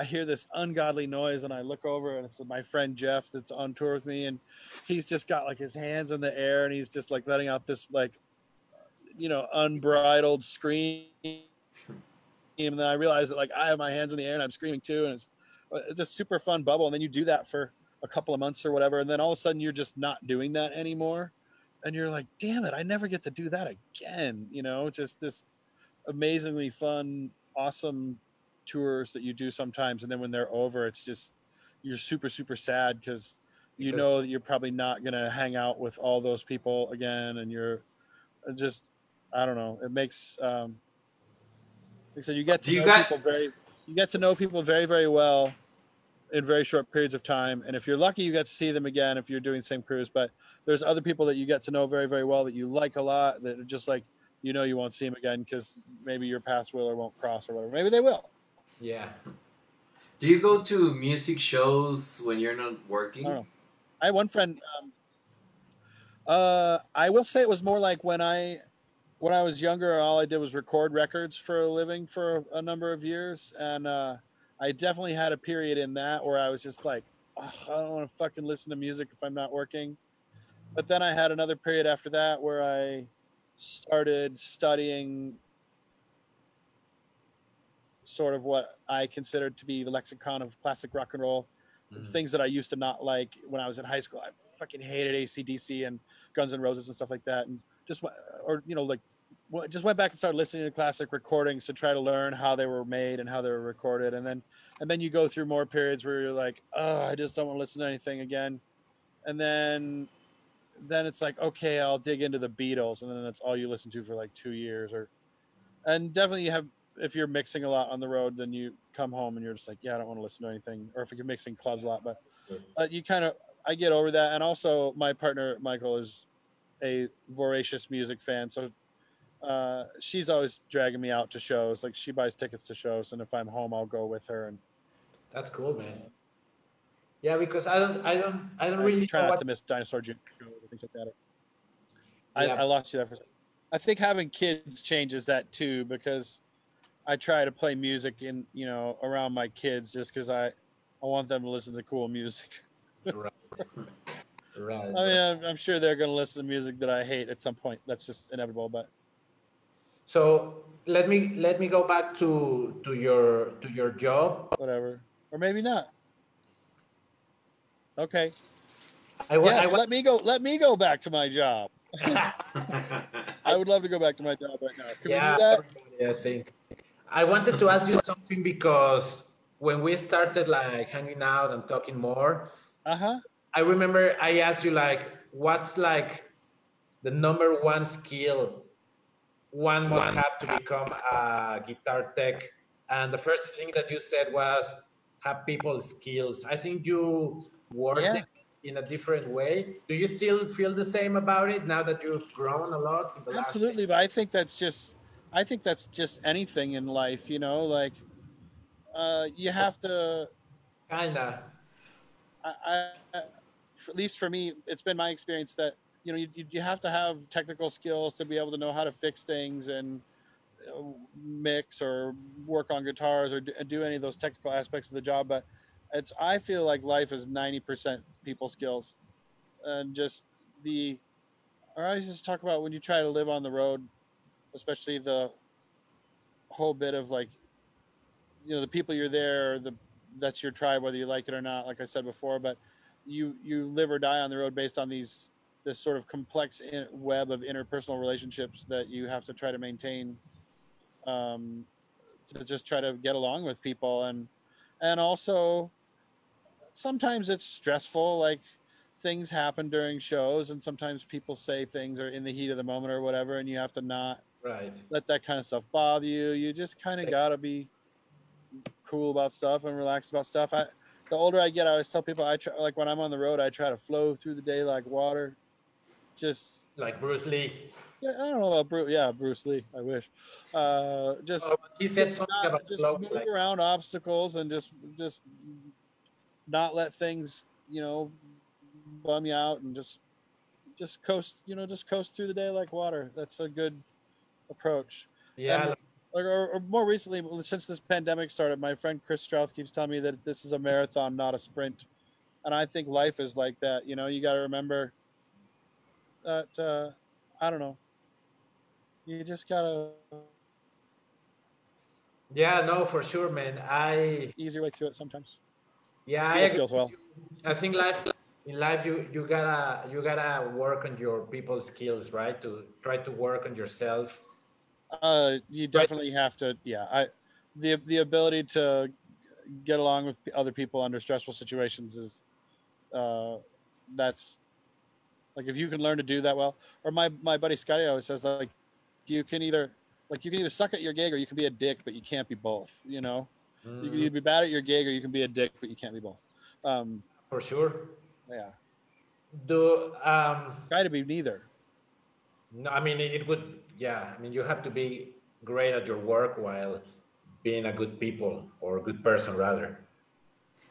I hear this ungodly noise and I look over and it's my friend Jeff that's on tour with me and he's just got like his hands in the air and he's just like letting out this like you know unbridled scream. And then I realize that like I have my hands in the air and I'm screaming too and it's uh, just super fun bubble. And then you do that for a couple of months or whatever and then all of a sudden you're just not doing that anymore. And you're like damn it I never get to do that again you know just this amazingly fun awesome tours that you do sometimes and then when they're over it's just you're super super sad because you know that you're probably not going to hang out with all those people again and you're just i don't know it makes um like I said, you get to you know got- people very you get to know people very very well in very short periods of time and if you're lucky you get to see them again if you're doing the same cruise but there's other people that you get to know very very well that you like a lot that are just like you know you won't see them again because maybe your paths will or won't cross or whatever. Maybe they will Yeah. Do you go to music shows when you're not working? I don't. I had one friend. Um, uh, I will say it was more like when I, when I was younger, all I did was record records for a living for a number of years, and uh, I definitely had a period in that where I was just like, "Ugh, I don't want to fucking listen to music if I'm not working. But then I had another period after that where I started studying sort of what I considered to be the lexicon of classic rock and roll Mhm. things that I used to not like when I was in high school. I fucking hated ACDC and Guns N' Roses and stuff like that. And just, went- or, you know, like, just went back and started listening to classic recordings to try to learn how they were made and how they were recorded. And then, and then you go through more periods where you're like, oh, I just don't want to listen to anything again. And then, then it's like, okay, I'll dig into the Beatles. And then that's all you listen to for like two years or, and definitely you have, if you're mixing a lot on the road, then you come home and you're just like, yeah, I don't want to listen to anything. Or if you're mixing clubs a lot, but but you kind of I get over that. And also, my partner Michael is a voracious music fan, so uh, she's always dragging me out to shows. Like she buys tickets to shows, and if I'm home, I'll go with her. And That's cool, man. Yeah, because I don't, I don't, I don't I really try not what. to miss Dinosaur Jr. things like that. I, Yeah. I lost you there for a second. I think having kids changes that too because I try to play music in you know around my kids just because I I want them to listen to cool music. right. right. I mean, I'm, I'm sure they're going to listen to music that I hate at some point. That's just inevitable. But So let me let me go back to to your to your job. whatever, or maybe not. Okay. I, Yes. I, let me go. Let me go back to my job. I would love to go back to my job right now. Can yeah, we do that? I think. I wanted to ask you something because when we started like hanging out and talking more, Uh huh. I remember I asked you like, what's like the number one skill one must have to become a guitar tech? And the first thing that you said was have people skills. I think you worded Yeah. it in a different way. Do you still feel the same about it now that you've grown a lot? In the last- Absolutely, but I think that's just. I think that's just anything in life. You know, like uh, you have to. Kinda. I, I, at least for me, it's been my experience that you know you, you have to have technical skills to be able to know how to fix things and uh, mix or work on guitars or do, any of those technical aspects of the job. But it's I feel like life is ninety percent people skills, and just the. Or I just talk about when you try to live on the road, especially the whole bit of like, you know, the people you're there, the that's your tribe whether you like it or not like i said before but you you live or die on the road based on these this sort of complex web of interpersonal relationships that you have to try to maintain um, to just try to get along with people. And and also sometimes it's stressful like things happen during shows and sometimes people say things or in the heat of the moment or whatever and you have to not Right. let that kind of stuff bother you. You just kind of gotta be cool about stuff and relaxed about stuff. I, the older I get, I always tell people I try like when I'm on the road, I try to flow through the day like water. just Like Bruce Lee. yeah, I don't know about Bruce. Yeah, Bruce Lee. I wish. Uh, just Oh, he said just something not- about just flow, move like- around obstacles and just just not let things you know bum you out and just just coast you know just coast through the day like water. That's a good approach. yeah, And- Or, or, or more recently, since this pandemic started, my friend Chris Strauss keeps telling me that this is a marathon, not a sprint. And I think life is like that. You know, you got to remember that, uh, I don't know, you just got to yeah, no, for sure, man. I ease your way through it sometimes. yeah, I Feels goes well. I think life in life you you gotta you gotta work on your people skills, right? To try to work on yourself. Uh, you definitely have to, yeah. I, the, the ability to get along with other people under stressful situations is, uh, that's like if you can learn to do that well. Or my my buddy Scotty always says like, you can either like you can either suck at your gig or you can be a dick, but you can't be both. You know, you can Mm, either be bad at your gig or you can be a dick, but you can't be both. Um, for sure. yeah, Do um try to be neither. no, I mean it would yeah, I mean you have to be great at your work while being a good people or a good person rather.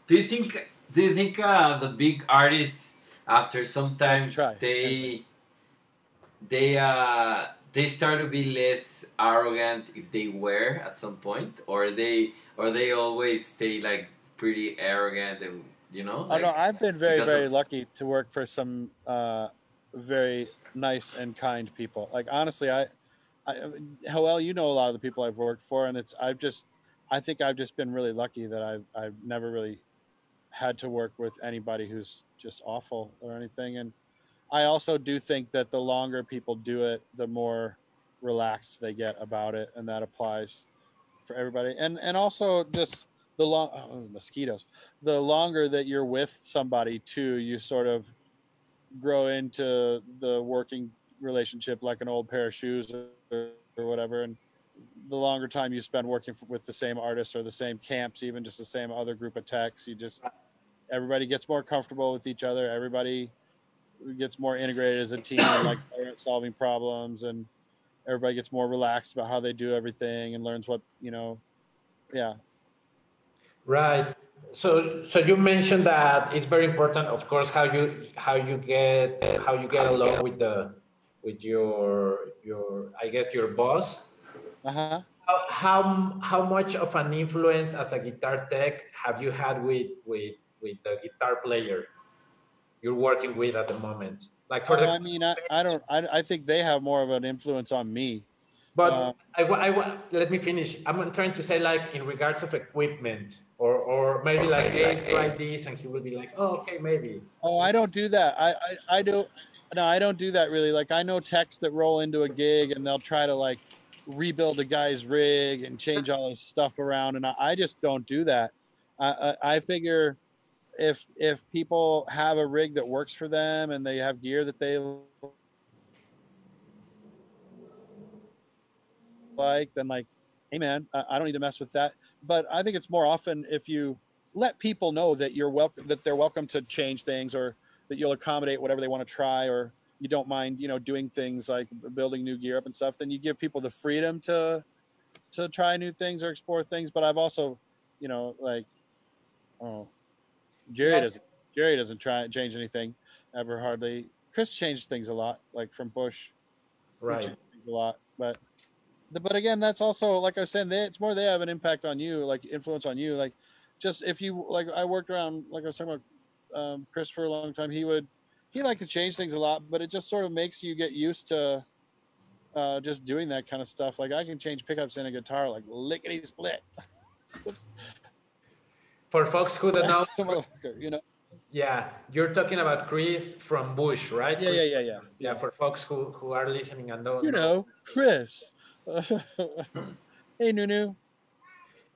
Do you think? Do you think uh, the big artists, after sometimes try. they, they uh they start to be less arrogant if they were at some point, or they or they always stay like pretty arrogant and you know? Oh no, like- I've been very, very of- lucky to work for some uh, very nice and kind people. Like honestly, I, I, Joel, you know a lot of the people I've worked for, and it's I've just, I think I've just been really lucky that I've I've never really had to work with anybody who's just awful or anything. And I also do think that the longer people do it, the more relaxed they get about it, and that applies for everybody. And and also just the long oh, mosquitoes the longer that you're with somebody too you sort of grow into the working relationship like an old pair of shoes or, or whatever. And the longer time you spend working with the same artists or the same camps even just the same other group of techs you just everybody gets more comfortable with each other. Everybody gets more integrated as a team like solving problems and everybody gets more relaxed about how they do everything and learns what you know yeah. Right. So so you mentioned that it's very important, of course, how you how you get how you get along with the with your your I guess your boss. uh-huh How how, how much of an influence as a guitar tech have you had with with with the guitar player you're working with at the moment? Like for Oh, the I mean, I, I don't. I, I think they have more of an influence on me. But Uh, I, I, wa- let me finish. I'm trying to say like in regards of equipment, or or maybe like hey, try this, and he will be like, oh, okay, maybe. Oh, I don't do that. I, I, I do. No, I don't do that really. Like I know techs that roll into a gig and they'll try to like rebuild a guy's rig and change all his stuff around, and I, I just don't do that. I, I, I figure if if people have a rig that works for them and they have gear that they like, then like, hey man, I, I don't need to mess with that. But I think it's more often if you let people know that you're welcome, that they're welcome to change things, or that you'll accommodate whatever they want to try, or you don't mind, you know, doing things like building new gear up and stuff. Then you give people the freedom to to try new things or explore things. But I've also, you know, like, oh, Jerry Yeah. doesn't Jerry doesn't try change anything ever hardly. Chris changed things a lot, like from Bush Right. things a lot but but again that's also like i was saying they, it's more they have an impact on you like influence on you like just if you like i worked around like i was talking about um, chris for a long time he would he liked to change things a lot but it just sort of makes you get used to uh, just doing that kind of stuff like i can change pickups in a guitar like lickety split For folks who don't know, That's the motherfucker, you know yeah, you're talking about Chris from Bush, right? yeah yeah Chris? yeah yeah Yeah, for folks who, who are listening and don't you know chris hey nunu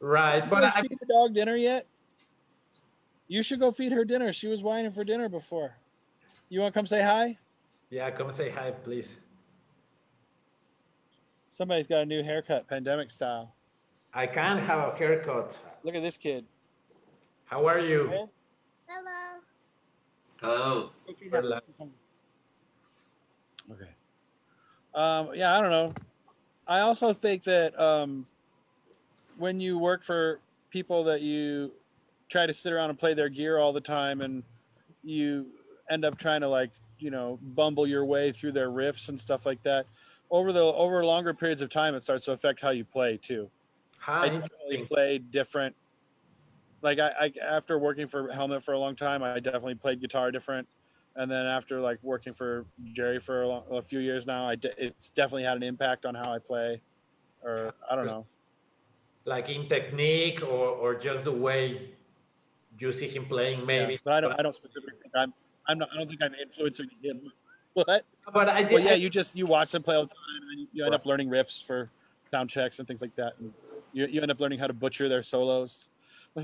Right, but I, the dog dinner yet? You should go feed her dinner. She was whining for dinner before. You want to come say hi? yeah, come say hi, please. Somebody's got a new haircut, pandemic style. I can't have a haircut. Look at this kid. How are you? Hello. Hello. Go feed her. Hola. Okay. Um, yeah, I don't know. I also think that um, when you work for people that you try to sit around and play their gear all the time, and you end up trying to like you know bumble your way through their riffs and stuff like that, over the over longer periods of time, it starts to affect how you play too. How I definitely play different. Like I, I, after working for Helmet for a long time, I definitely played guitar different. And then after like working for Jerry for a, long, a few years now, I de- it's definitely had an impact on how I play. Or I don't know. Like in technique or, or just the way you see him playing, maybe. Yeah, so I don't. I don't specifically think I'm. I'm not. I don't think I'm influencing him. What? But I did. Well, yeah, you just you watch them play all the time, and you, end up learning riffs for sound checks and things like that. And you, you end up learning how to butcher their solos.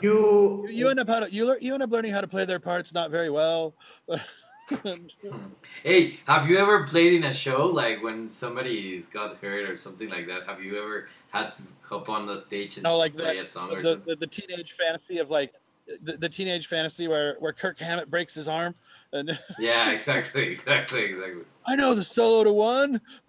you, you end up how to you, you end up learning how to play their parts not very well. Hey, have you ever played in a show like when somebody's got hurt or something like that? Have you ever had to hop on the stage and no, like play the, a song or the, something? the, the teenage fantasy of like the, the teenage fantasy where where Kirk Hammett breaks his arm and Yeah, exactly, exactly, exactly. I know the solo to one.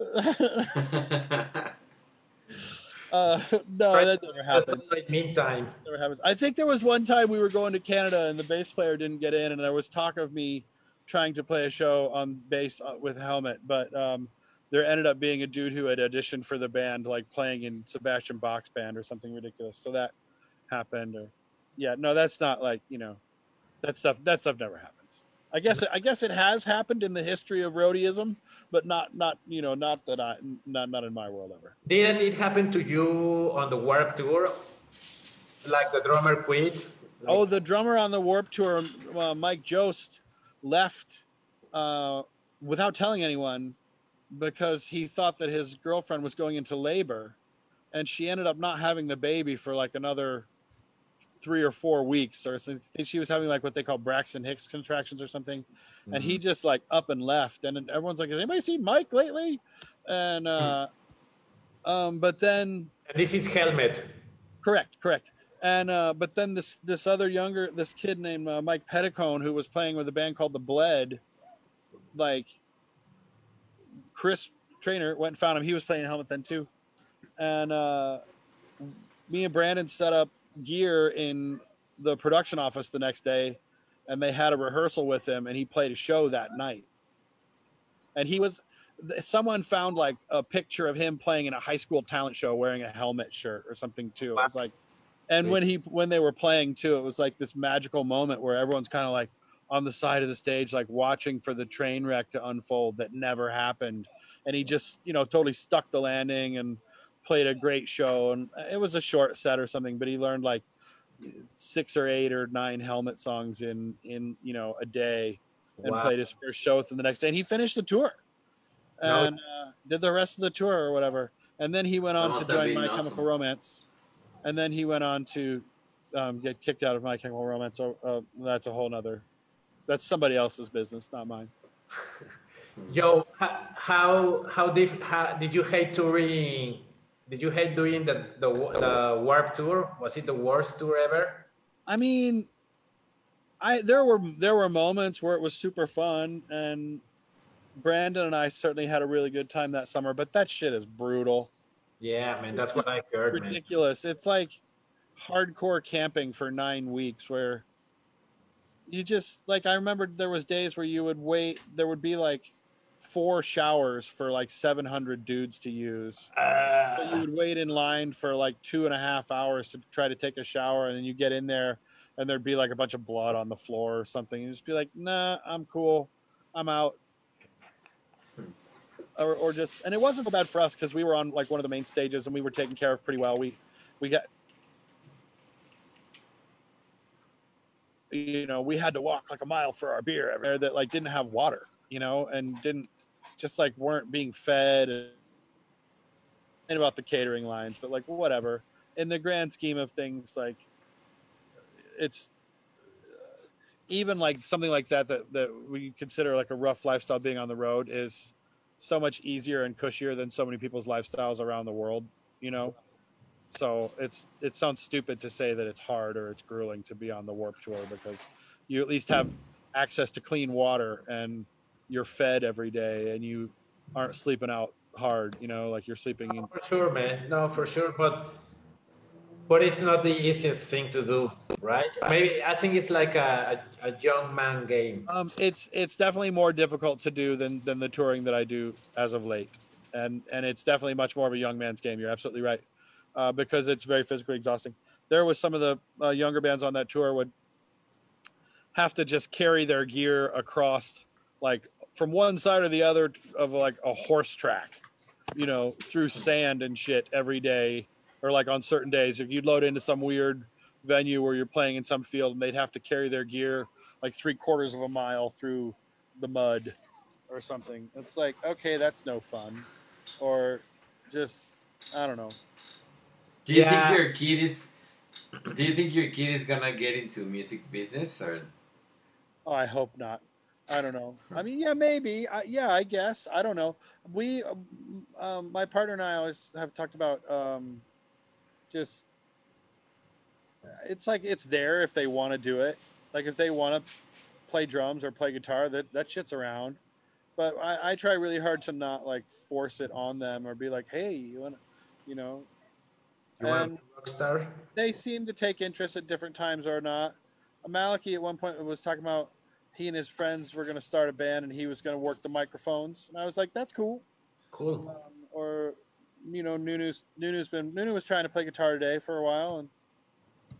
uh, no, that never just happened. like meantime. never happens. I think there was one time we were going to Canada and the bass player didn't get in, and there was talk of me trying to play a show on bass uh, with helmet, but um, there ended up being a dude who had auditioned for the band, like playing in Sebastian Bach's band or something ridiculous. So that happened. Or yeah, no, that's not like you know, that stuff. That stuff never happens. I guess I guess it has happened in the history of roadieism, but not not you know not that I not not in my world ever. Didn't it happen to you on the Warp Tour? Like the drummer quit? Oh, the drummer on the Warp Tour, uh, Mike Jost, left uh, without telling anyone because he thought that his girlfriend was going into labor, and she ended up not having the baby for like another three or four weeks, or something. She was having like what they call Braxton Hicks contractions or something, and he just like up and left, and everyone's like, "Has anybody seen Mike lately?" And uh, um, but then And this is Helmet. Correct, correct. And uh, but then this this other younger this kid named uh, Mike Pedicone who was playing with a band called the Bled, like Chris Traynor went and found him. He was playing helmet then too, and uh, me and Brandon set up gear in the production office the next day, and they had a rehearsal with him, and he played a show that night. And he was someone found like a picture of him playing in a high school talent show wearing a helmet shirt or something too. It was like, and when he when they were playing too, it was like this magical moment where everyone's kind of like on the side of the stage, like watching for the train wreck to unfold that never happened. And he just you know totally stuck the landing and played a great show. And it was a short set or something, but he learned like six or eight or nine helmet songs in in you know a day and Wow. played his first show with within the next day and he finished the tour No. and uh, did the rest of the tour or whatever and then he went on to join my awesome. chemical romance and then he went on to um, get kicked out of my chemical romance so uh, that's a whole nother that's somebody else's business not mine Yo, how how did how did you hate touring? Did you hate doing the the the Warp Tour? Was it the worst tour ever? I mean, I there were there were moments where it was super fun, and Brandon and I certainly had a really good time that summer. But that shit is brutal, Yeah, man, that's what I heard, man. ridiculous. It's like hardcore camping for nine weeks, where you just like I remember there was days where you would wait. There would be like four showers for like seven hundred dudes to use. But you Uh, would wait in line for like two and a half hours to try to take a shower, and then you get in there, and there'd be like a bunch of blood on the floor or something. You just be like, "Nah, I'm cool, I'm out." Or, or just, and it wasn't so bad for us because we were on like one of the main stages and we were taken care of pretty well. We, we got, you know, we had to walk like a mile for our beer everywhere that like didn't have water, you know, and didn't just like weren't being fed and about the catering lines, but like whatever. In the grand scheme of things, like it's even like something like that that that we consider like a rough lifestyle being on the road is so much easier and cushier than so many people's lifestyles around the world, you know. So it's it sounds stupid to say that it's hard or it's grueling to be on the warp tour because you at least have access to clean water and you're fed every day and you aren't sleeping out hard. You know, like you're sleeping in. For sure, man. No, for sure. But but it's not the easiest thing to do, right? Maybe I think it's like a, a, a young man game. Um, it's it's definitely more difficult to do than than the touring that I do as of late, and and it's definitely much more of a young man's game. You're absolutely right, uh, because it's very physically exhausting. There was some of the uh, younger bands on that tour would have to just carry their gear across like from one side or the other of like a horse track, you know, through sand and shit every day, or like on certain days. If you'd load into some weird venue where you're playing in some field and they'd have to carry their gear like three quarters of a mile through the mud or something. It's like, okay, that's no fun. Or just, I don't know. Do you Yeah. think your kid is? Do you think your kid is gonna get into music business or? Oh, I hope not. I don't know. I mean, yeah, maybe. I, yeah, I guess. I don't know. We, um, um, my partner and I always have talked about um, just. It's like it's there if they want to do it. Like if they want to play drums or play guitar, that that shit's around. But I, I try really hard to not like force it on them or be like, hey, you want, to you know. You And to rock star? they seem to take interest at different times or not. Maliki at one point was talking about he and his friends were going to start a band and he was going to work the microphones, and I was like, "That's cool." Cool. Um, or, you know, Nunu's Nunu's been Nunu was trying to play guitar today for a while, and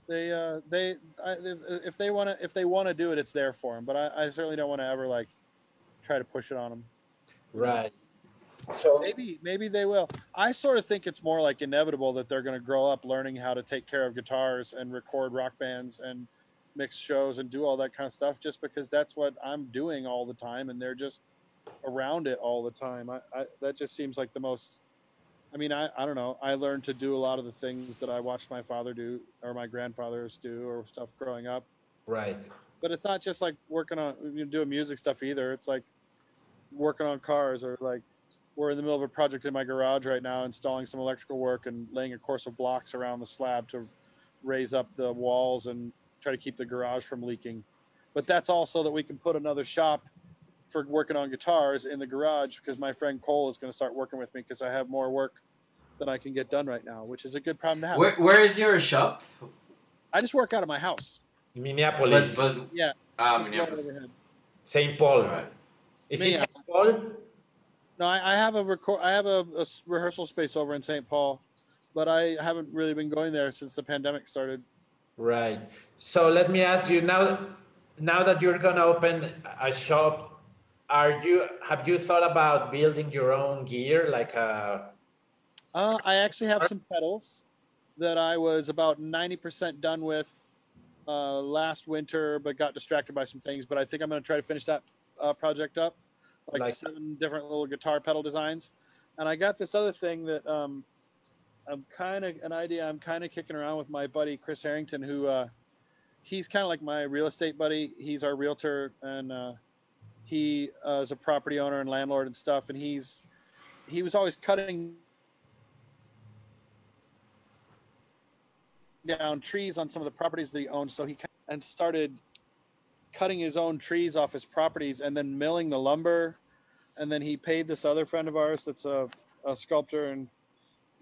they uh, they I, if, if they want to if they want to do it, it's there for them. But I, I certainly don't want to ever like try to push it on them. Right. So Maybe maybe they will. I sort of think it's more like inevitable that they're going to grow up learning how to take care of guitars and record rock bands and mix shows and do all that kind of stuff just because that's what I'm doing all the time and they're just around it all the time. I, I that just seems like the most I mean, I, I don't know. I learned to do a lot of the things that I watched my father do or my grandfathers do or stuff growing up. right. But it's not just like working on you know, doing music stuff either. It's like working on cars or like we're in the middle of a project in my garage right now, installing some electrical work and laying a course of blocks around the slab to raise up the walls and try to keep the garage from leaking. But that's also that we can put another shop for working on guitars in the garage because my friend Cole is going to start working with me because I have more work than I can get done right now, which is a good problem to have. Where Where is your shop? I just work out of my house. Minneapolis, but Yeah, ah, just right Minneapolis. St. Paul. Alright. Is Me, it St. Paul? No, I, I have a record. I have a, a s- rehearsal space over in St. Paul, but I haven't really been going there since the pandemic started. Right. So let me ask you now. Now that you're gonna open a shop, are you have you thought about building your own gear, like a Uh, I actually have some pedals that I was about ninety percent done with uh, last winter, but got distracted by some things. But I think I'm going to try to finish that uh, project up, like, Like- seven different little guitar pedal designs. And I got this other thing that um, I'm kind of an idea. I'm kind of kicking around with my buddy Chris Harrington, who uh, he's kind of like my real estate buddy. He's our realtor, and uh, he uh, is a property owner and landlord and stuff. And he's he was always cutting down trees on some of the properties that he owned. So he and started cutting his own trees off his properties and then milling the lumber. And then he paid this other friend of ours that's a, a sculptor and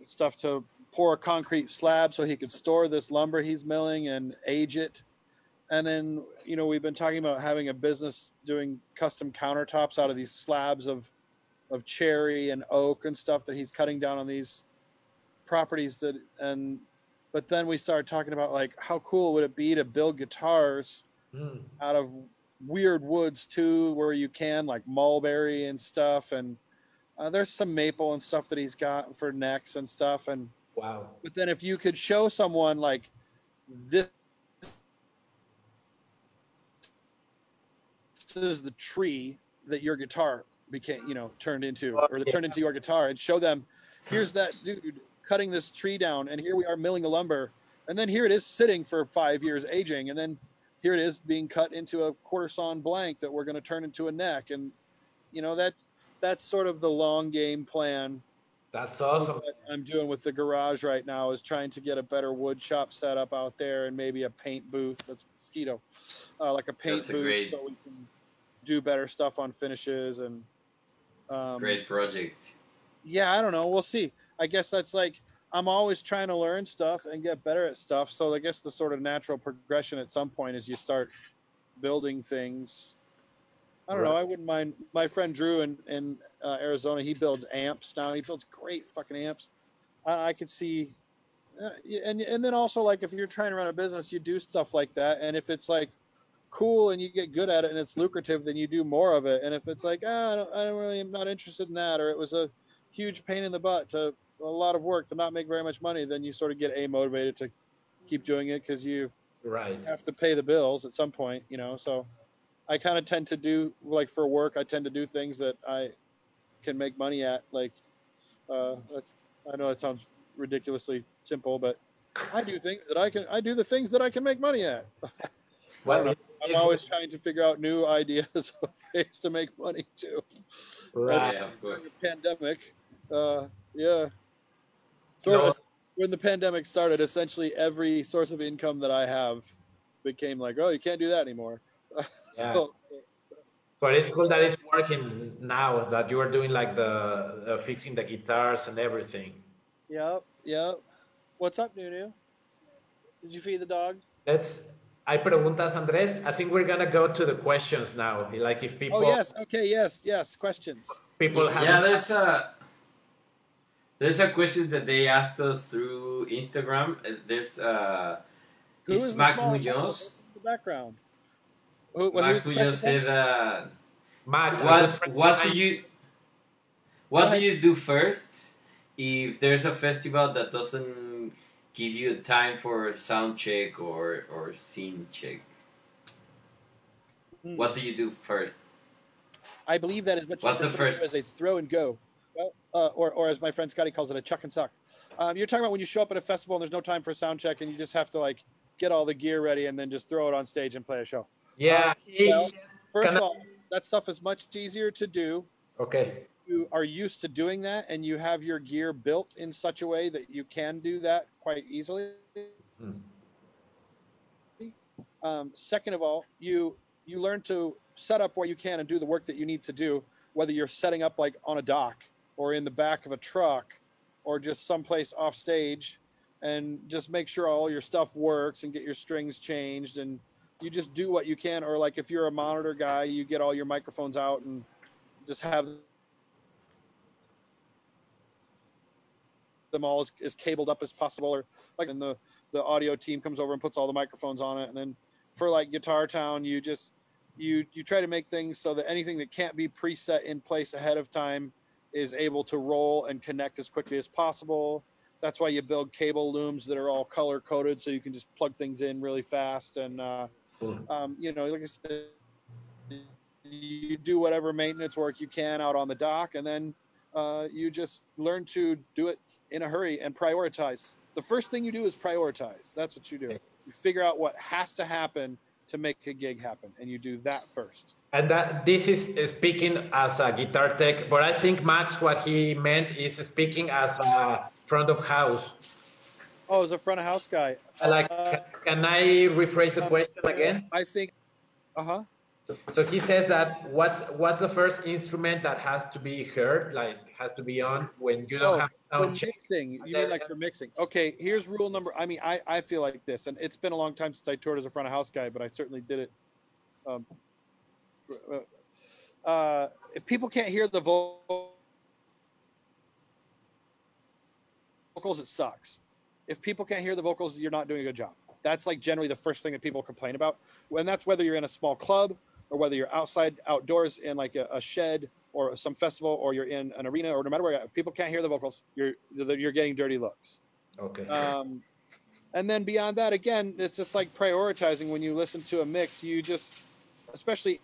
stuff to pour a concrete slab so he could store this lumber he's milling and age it. And then, you know, we've been talking about having a business doing custom countertops out of these slabs of of cherry and oak and stuff that he's cutting down on these properties that and but then we started talking about like how cool would it be to build guitars Hmm, out of weird woods too where you can like mulberry and stuff and uh, there's some maple and stuff that he's got for necks and stuff and wow. but then if you could show someone like this this is the tree that your guitar became you know turned into or that turned into your guitar and show them here's that dude cutting this tree down and here we are milling the lumber and then here it is sitting for five years aging and then here it is being cut into a quarter sawn blank that we're going to turn into a neck and you know that that's sort of the long game plan That's awesome. what I'm doing with the garage right now is trying to get a better wood shop set up out there and maybe a paint booth. That's mosquito, uh, like a paint That's a booth. great- So we can, do better stuff on finishes and um, Great project. yeah, I don't know. We'll see. I guess that's like I'm always trying to learn stuff and get better at stuff. So I guess the sort of natural progression at some point is you start building things. I don't know. I wouldn't mind. My friend Drew in in uh, Arizona, he builds amps now. He builds great fucking amps. I, I could see, uh, and and then also like if you're trying to run a business, you do stuff like that. And if it's like cool and you get good at it and it's lucrative, then you do more of it. And if it's like ah, I don't, I don't really, I'm not interested in that, or it was a huge pain in the butt to a lot of work to not make very much money, then you sort of get a motivated to keep doing it because you Right. have to pay the bills at some point, you know. So I kind of tend to do like for work, I tend to do things that I can make money at. Like, uh, I know it sounds ridiculously simple, but I do things that I can. I do the things that I can make money at. Well. I'm always trying to figure out new ideas of ways to make money too. right. Of course. Pandemic, uh, yeah. Sort No. of when the pandemic started, essentially every source of income that I have became like, oh, you can't do that anymore. so, But it's cool that it's working now that you are doing like the uh, fixing the guitars and everything. yep, yep. What's up, Nunu? Did you feed the dog? That's I Hay preguntas, Andres. I think we're gonna go to the questions now. Like if people, Oh yes. Okay. Yes. Yes. Questions. people have. Yeah, there's a there's a question that they asked us through Instagram. Uh, There's uh, Who it's is the Max Munoz. The background. Who, what, Max Munoz said, uh, Max, "What what do you what do you do first if there's a festival that doesn't give you time for a sound check or or scene check? Hmm. What do you do first? I believe that is what you What's the first- as a throw and go, well, uh, or, or as my friend Scotty calls it, a chuck and suck. Um, you're talking about when you show up at a festival and there's no time for a sound check and you just have to like get all the gear ready and then just throw it on stage and play a show. Yeah. well, First Can of all, that stuff is much easier to do. okay. You are used to doing that and you have your gear built in such a way that you can do that quite easily. Hmm. Um, second of all, you you learn to set up where you can and do the work that you need to do, whether you're setting up like on a dock or in the back of a truck or just someplace off stage, and just make sure all your stuff works and get your strings changed and you just do what you can. Or like if you're a monitor guy, you get all your microphones out and just have them all as, as cabled up as possible or like and the the audio team comes over and puts all the microphones on it and then for like guitar town you just you you try to make things so that anything that can't be preset in place ahead of time is able to roll and connect as quickly as possible. That's why you build cable looms that are all color coded so you can just plug things in really fast and uh, um, you know like i said you do whatever maintenance work you can out on the dock and then uh, you just learn to do it in a hurry and prioritize. The first thing you do is prioritize. That's what you do. You figure out what has to happen to make a gig happen and you do that first And that this is speaking as a guitar tech, but I think Max, what he meant is speaking as a front of house. oh as a front of house guy Like, Uh, can I rephrase the um, question again? i think uh-huh So he says that what's what's the first instrument that has to be heard, like has to be on when you don't Oh, have sound check? mixing you mean like for mixing. Okay here's rule number i mean i i feel like this and it's been a long time since i toured as a front of house guy but i certainly did it um uh, uh if people can't hear the vocals it sucks. If people can't hear the vocals you're not doing a good job. That's like generally the first thing that people complain about and that's whether you're in a small club or whether you're outside outdoors in like a, a shed or some festival or you're in an arena or no matter where if people can't hear the vocals you're you're getting dirty looks. Okay. um, and then beyond that again it's just like prioritizing when you listen to a mix you just especially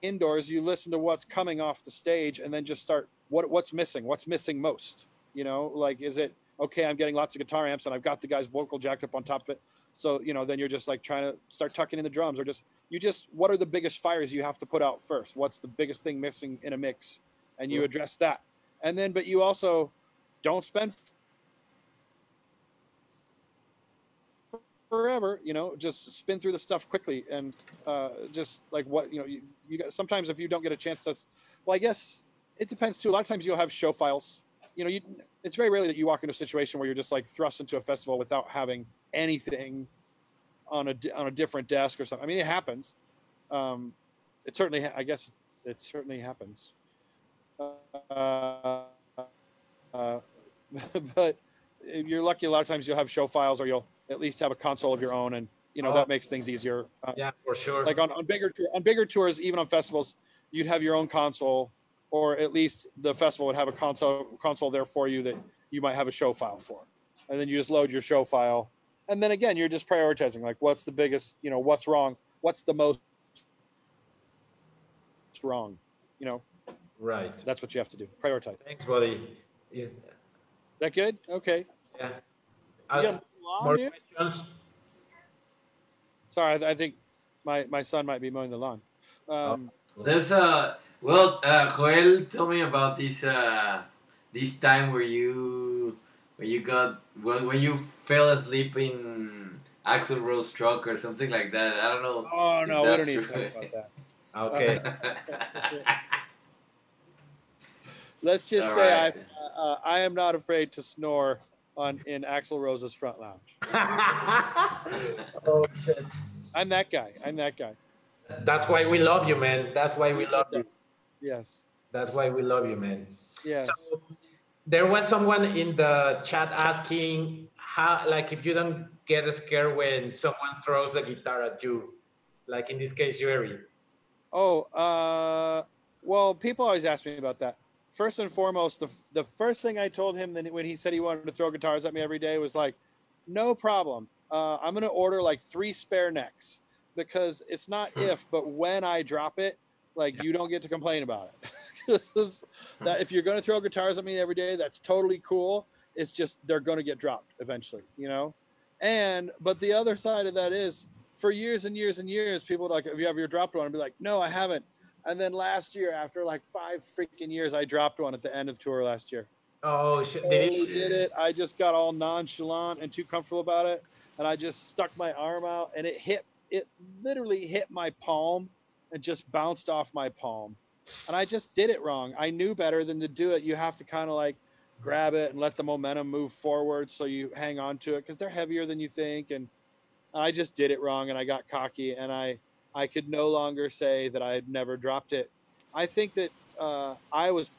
indoors you listen to what's coming off the stage and then just start what what's missing? What's missing most? You know like is it okay i'm getting lots of guitar amps and i've got the guy's vocal jacked up on top of it so you know then you're just like trying to start tucking in the drums or just you just what are the biggest fires you have to put out first what's the biggest thing missing in a mix and you address that and then but you also don't spend forever. You know, just spin through the stuff quickly and uh, just like what you know. You, you got sometimes if you don't get a chance to, well, I guess it depends too. A lot of times you'll have show files. You know, you it's very rarely that you walk into a situation where you're just like thrust into a festival without having anything on a on a different desk or something. I mean, it happens. Um, it certainly, I guess, it certainly happens. Uh, uh, but if you're lucky, a lot of times you'll have show files, or you'll at least have a console of your own, and you know Oh. that makes things easier. Uh, Yeah, for sure. like on, on bigger tour, on bigger tours, even on festivals, you'd have your own console, or at least the festival would have a console console there for you that you might have a show file for, and then you just load your show file, and then again you're just prioritizing like what's the biggest, you know, what's wrong, what's the most wrong, you know, right. that's what you have to do, prioritize. Thanks, buddy. Is that good? Okay. yeah. Uh, got more questions? Sorry, I, I think my my son might be mowing the lawn. Um, There's a well, uh, Joel tell me about this uh, this time where you where you got when, when you fell asleep in Axl Rose truck or something like that. I don't know. oh no, we don't need to talk about that. Okay. Let's just All say right. I uh, I am not afraid to snore on in Axl Rose's front lounge. oh shit. I'm that guy. I'm that guy. That's why we love you, man. That's why we love you. Yes. That's why we love you, man. Yes. So there was someone in the chat asking how, like, if you don't get scared when someone throws a guitar at you, like in this case, Jerry. Oh, uh, well, people always ask me about that. First and foremost, the the first thing I told him when he said he wanted to throw guitars at me every day was like, no problem. Uh, I'm gonna order like three spare necks because it's not if, but when I drop it, like you don't get to complain about it. that if you're gonna throw guitars at me every day, that's totally cool. It's just they're gonna get dropped eventually, you know. And but the other side of that is for years and years and years, people like, have you ever dropped one? And be like, no, I haven't. And then last year, after like five freaking years, I dropped one at the end of tour last year. Oh, shit. Did oh, Totally did it. I just got all nonchalant and too comfortable about it, and I just stuck my arm out, and it hit. It literally hit my palm, and just bounced off my palm, and I just did it wrong. I knew better than to do it. You have to kind of like grab it and let the momentum move forward, so you hang on to it because they're heavier than you think, and I just did it wrong, and I got cocky, and I I could no longer say that I had never dropped it. I think that uh, I was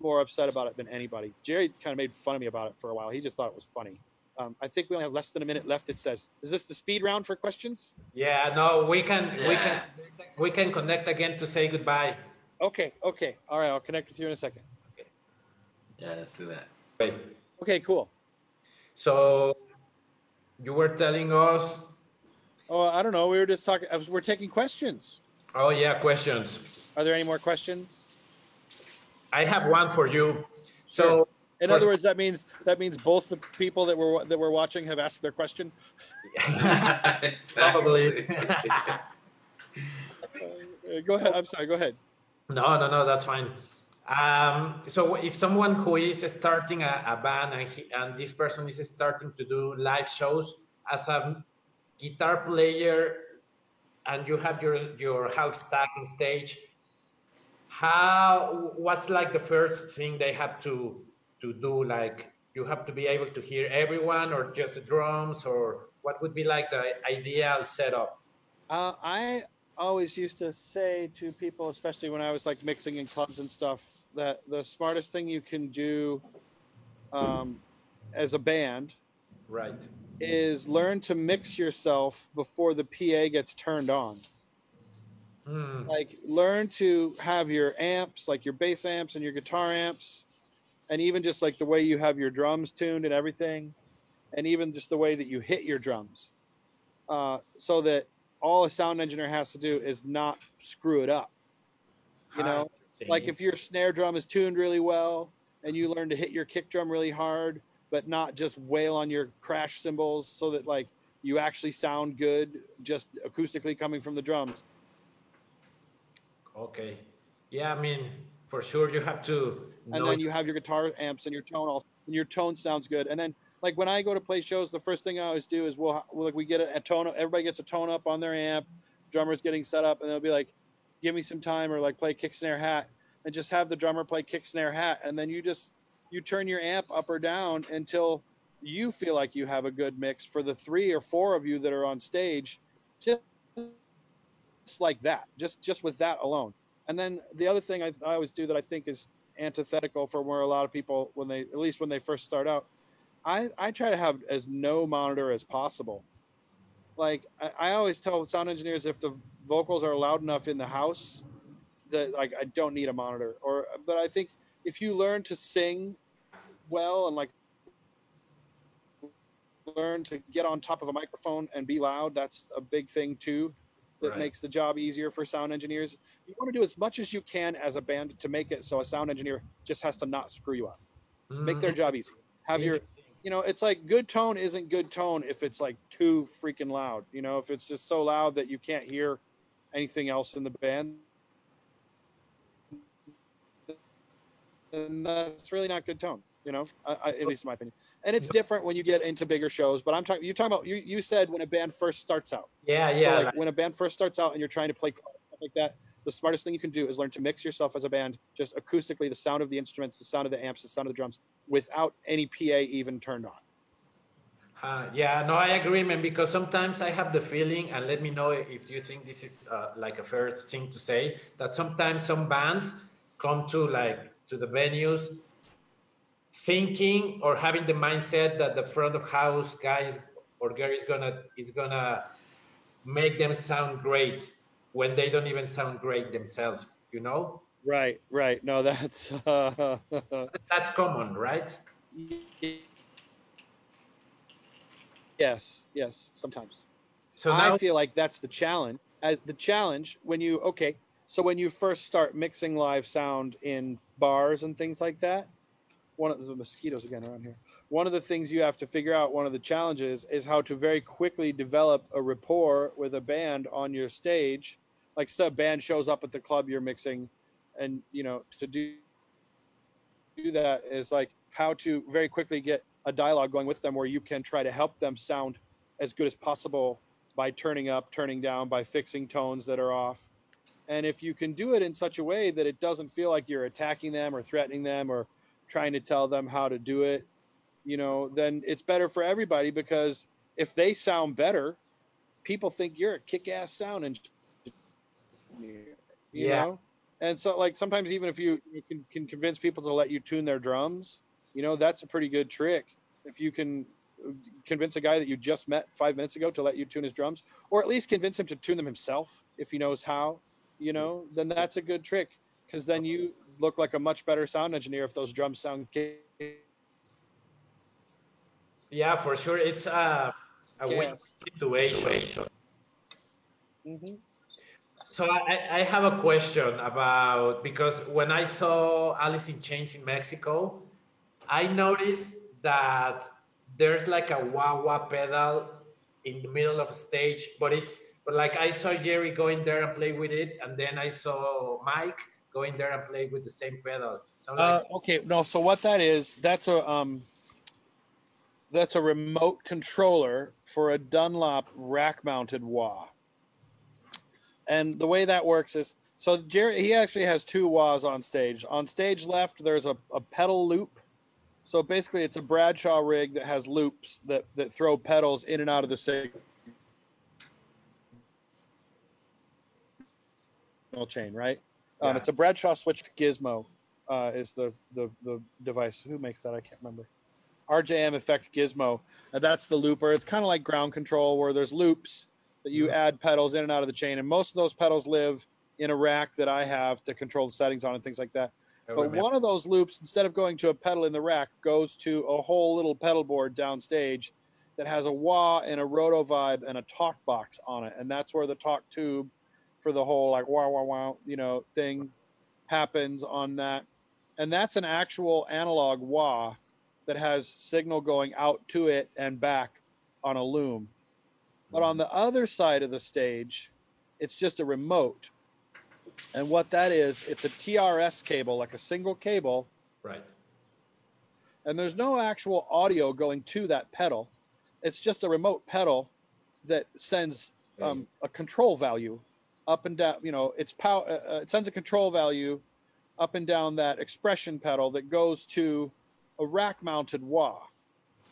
more upset about it than anybody. Jerry kind of made fun of me about it for a while. He just thought it was funny. Um, I think we only have less than a minute left. It says, "Is this the speed round for questions?" Yeah, no, we can, we can, we can connect again to say goodbye. Okay, okay, all right. I'll connect with you in a second. Okay. yeah, let's do that. Wait. Okay, cool. So you were telling us, Oh, I don't know. We were just talking. Was, we're taking questions. oh yeah, questions. Are there any more questions? I have one for you. So In other words, that means that means both the people that were that were watching have asked their question. Probably. Uh, go ahead. I'm sorry. Go ahead. No, no, no, that's fine. Um, so if someone who is starting a, a band and, he, and this person is starting to do live shows as a guitar player and you have your, your house stacking stage, how, what's like the first thing they have to, to do? Like you have to be able to hear everyone or just drums or what would be like the ideal setup? Uh, I always used to say to people, especially when I was like mixing in clubs and stuff, that the smartest thing you can do um, as a band Right. is learn to mix yourself before the PA gets turned on. Hmm. Like learn to have your amps, like your bass amps and your guitar amps, and even just like the way you have your drums tuned and everything, and even just the way that you hit your drums, uh, so that all a sound engineer has to do is not screw it up. You know, like if your snare drum is tuned really well and you learn to hit your kick drum really hard but not just wail on your crash cymbals so that like you actually sound good just acoustically coming from the drums Okay. Yeah, I mean, for sure you have to and then you have your guitar amps and your tone all and your tone sounds good and then like when I go to play shows, the first thing I always do is we'll, we'll like we get a, a tone. Everybody gets a tone up on their amp. Drummer's getting set up, and they'll be like, "Give me some time," or like play kick snare hat, and just have the drummer play kick snare hat, and then you just you turn your amp up or down until you feel like you have a good mix for the three or four of you that are on stage, just like that, just just with that alone. And then the other thing I, I always do that I think is antithetical for where a lot of people when they at least when they first start out I, I try to have as no monitor as possible. Like I, I always tell sound engineers if the vocals are loud enough in the house that like I don't need a monitor. Or but I think if you learn to sing well and like learn to get on top of a microphone and be loud, that's a big thing too. That Right. makes the job easier for sound engineers. You want to do as much as you can as a band to make it so a sound engineer just has to not screw you up. Make their Mhm. job easy. Have your you know, it's like good tone isn't good tone if it's like too freaking loud. You know, if it's just so loud that you can't hear anything else in the band, then that's really not good tone. You know, at least in my opinion. And it's different when you get into bigger shows. But I'm talking. you're talking about you? You said when a band first starts out. Yeah, So yeah. like like- when a band first starts out and you're trying to play stuff like that, the smartest thing you can do is learn to mix yourself as a band, just acoustically, the sound of the instruments, the sound of the amps, the sound of the drums, without any PA even turned on. Uh, yeah, no, I agree, man. Because sometimes I have the feeling, and let me know if you think this is uh, like a fair thing to say, that sometimes some bands come to like to the venues thinking or having the mindset that the front of house guys or girl is gonna is gonna make them sound great when they don't even sound great themselves. You know, Right, right. No, that's uh, that's common, right? yes, yes. Sometimes So now, I feel like that's the challenge. As the challenge when you okay, so when you first start mixing live sound in bars and things like that, one of the mosquitoes again around here. One of the things you have to figure out, one of the challenges, is how to very quickly develop a rapport with a band on your stage. Like, a band shows up at the club you're mixing, and you know to do do that is like how to very quickly get a dialogue going with them where you can try to help them sound as good as possible by turning up, turning down, by fixing tones that are off. And if you can do it in such a way that it doesn't feel like you're attacking them or threatening them or trying to tell them how to do it, you know, then it's better for everybody because if they sound better, people think you're a kick-ass sound engineer. You Yeah. know? And so like sometimes even if you, you can, can convince people to let you tune their drums, you know, that's a pretty good trick. If you can convince a guy that you just met five minutes ago to let you tune his drums, or at least convince him to tune them himself if he knows how, you know, then that's a good trick because then you look like a much better sound engineer if those drums sound. yeah, for sure, it's a a win situation. Mhm. So I, I have a question about because when I saw Alice in Chains in Mexico, I noticed that there's like a wah wah pedal in the middle of the stage, but it's but like I saw Jerry going there and play with it, and then I saw Mike going there and play with the same pedal. I'm Uh, like, okay, no. So what that is, that's a um, that's a remote controller for a Dunlop rack-mounted wah. And the way that works is, so Jerry he actually has two wahs on stage. On stage left, there's a, a pedal loop. So basically, it's a Bradshaw rig that has loops that that throw pedals in and out of the signal chain, right? Um, Yeah. it's a Bradshaw switch gizmo uh, is the, the the device. Who makes that? I can't remember. RJM Effect Gizmo. And that's the looper. It's kind of like ground control where there's loops that you add pedals in and out of the chain. And most of those pedals live in a rack that I have to control the settings on and things like that. I But remember. one of those loops, instead of going to a pedal in the rack, goes to a whole little pedal board downstage that has a wah and a roto vibe and a talk box on it. And that's where the talk tube for the whole like wah wah wah, you know, thing happens on that. And that's an actual analog wah that has signal going out to it and back on a loom. But on the other side of the stage, it's just a remote. And what that is, it's a TRS cable, like a single cable. right. and there's no actual audio going to that pedal. It's just a remote pedal that sends um, a control value up and down. You know, it's power. Uh, uh, it sends a control value up and down that expression pedal that goes to a rack-mounted wah,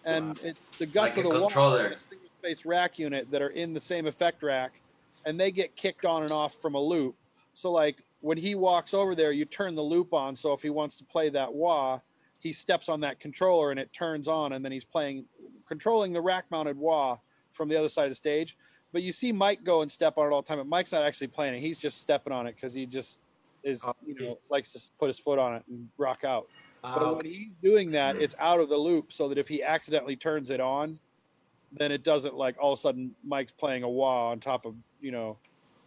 and it's the guts Like of the wah controller. and a single space rack unit that are in the same effect rack, and they get kicked on and off from a loop. So like when he walks over there, you turn the loop on. So if he wants to play that wah, he steps on that controller and it turns on, and then he's playing, controlling the rack-mounted wah from the other side of the stage. But you see Mike go and step on it all the time. But Mike's not actually playing it; he's just stepping on it because he just is, Oh, you know, likes to put his foot on it and rock out. Uh, But when he's doing that, it's out of the loop so that if he accidentally turns it on, then it doesn't like all of a sudden Mike's playing a wah on top of, you know,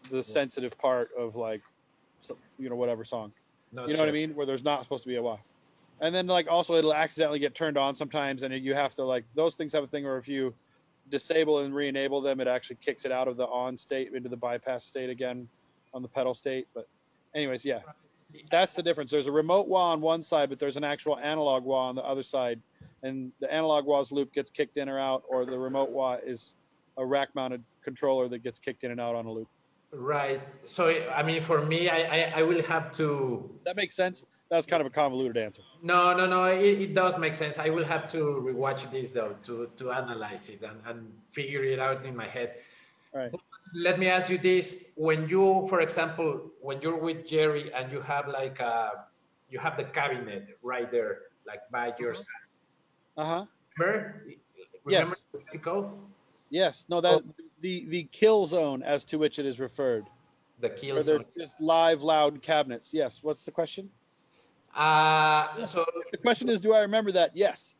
the sensitive part of like, you know, whatever song. You know what I mean? Where there's not supposed to be a wah. And then like also it'll accidentally get turned on sometimes and you have to like those things have a thing where if you disable and re-enable them, it actually kicks it out of the on state into the bypass state again on the pedal state. But anyways, yeah. That's the difference. There's a remote wah on one side, but there's an actual analog wah on the other side. And the analog wah's loop gets kicked in or out, or the remote wah is a rack mounted controller that gets kicked in and out on a loop. Right. So I mean, for me, I I, I will have to. That makes sense. That was kind of a convoluted answer. No, no, no. It, it does make sense. I will have to rewatch this though to to analyze it and, and figure it out in my head. All right. Let me ask you this: When you, for example, when you're with Jerry and you have like a, you have the cabinet right there, like by your side. Uh huh. Remember? Remember Yes. Mexico? Yes. No. That the the kill zone as to which it is referred. The kill zone. there's just live, loud cabinets. Yes. What's the question? Uh, so The question is, do I remember that? Yes.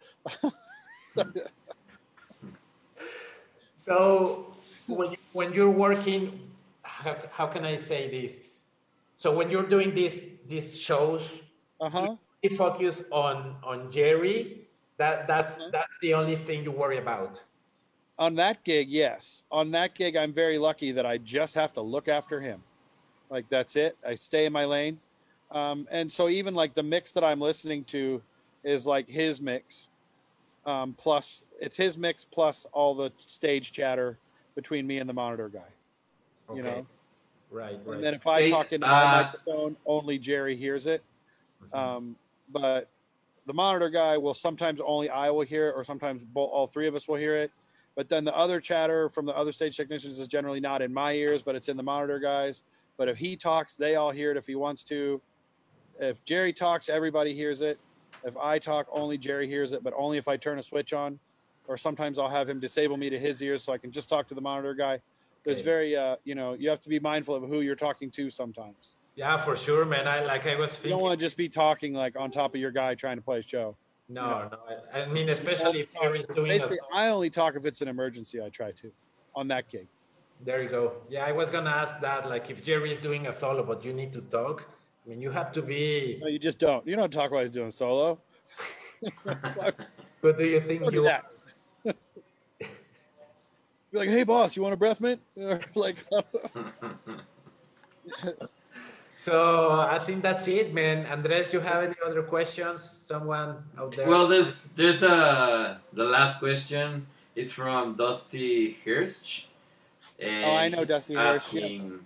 So when you, when you're working, how, how can I say this? So when you're doing these these shows, Uh huh. you focus on on Jerry. That that's Mhm. that's the only thing you worry about. On that gig, yes. On that gig, I'm very lucky that I just have to look after him. Like that's it. I stay in my lane. Um, and so even like the mix that I'm listening to is like his mix. Um, plus it's his mix plus all the stage chatter between me and the monitor guy. You know. right, right. And then if I Hey, talk into uh, my microphone, only Jerry hears it. Mhm. Um, but the monitor guy will sometimes only I will hear it, or sometimes bo- all three of us will hear it. But then the other chatter from the other stage technicians is generally not in my ears, but it's in the monitor guys. But if he talks, they all hear it if he wants to. If Jerry talks, everybody hears it. If I talk, only Jerry hears it, but only if I turn a switch on. Or sometimes I'll have him disable me to his ears so I can just talk to the monitor guy. There's very, uh, you know, you have to be mindful of who you're talking to sometimes. yeah, for sure, man. I like I was You don't want to just be talking like on top of your guy trying to play a show. no, no. I, I mean, especially if Jerry's doing Basically. I only talk if it's an emergency. I try to on that gig. There you go. Yeah, I was gonna ask that. Like, if Jerry's doing a solo, but you need to talk. I mean, you have to be. No, you just don't. You don't talk while he's doing solo. What do you think Don't you? do that. Be like, hey boss, you want a breath mint? Like, So I think that's it, man. Andres, you have any other questions? Someone out there? well, there's there's a the last question is from Dusty Hirsch. And Oh, I know he's Dusty Hirsch, yes. asking,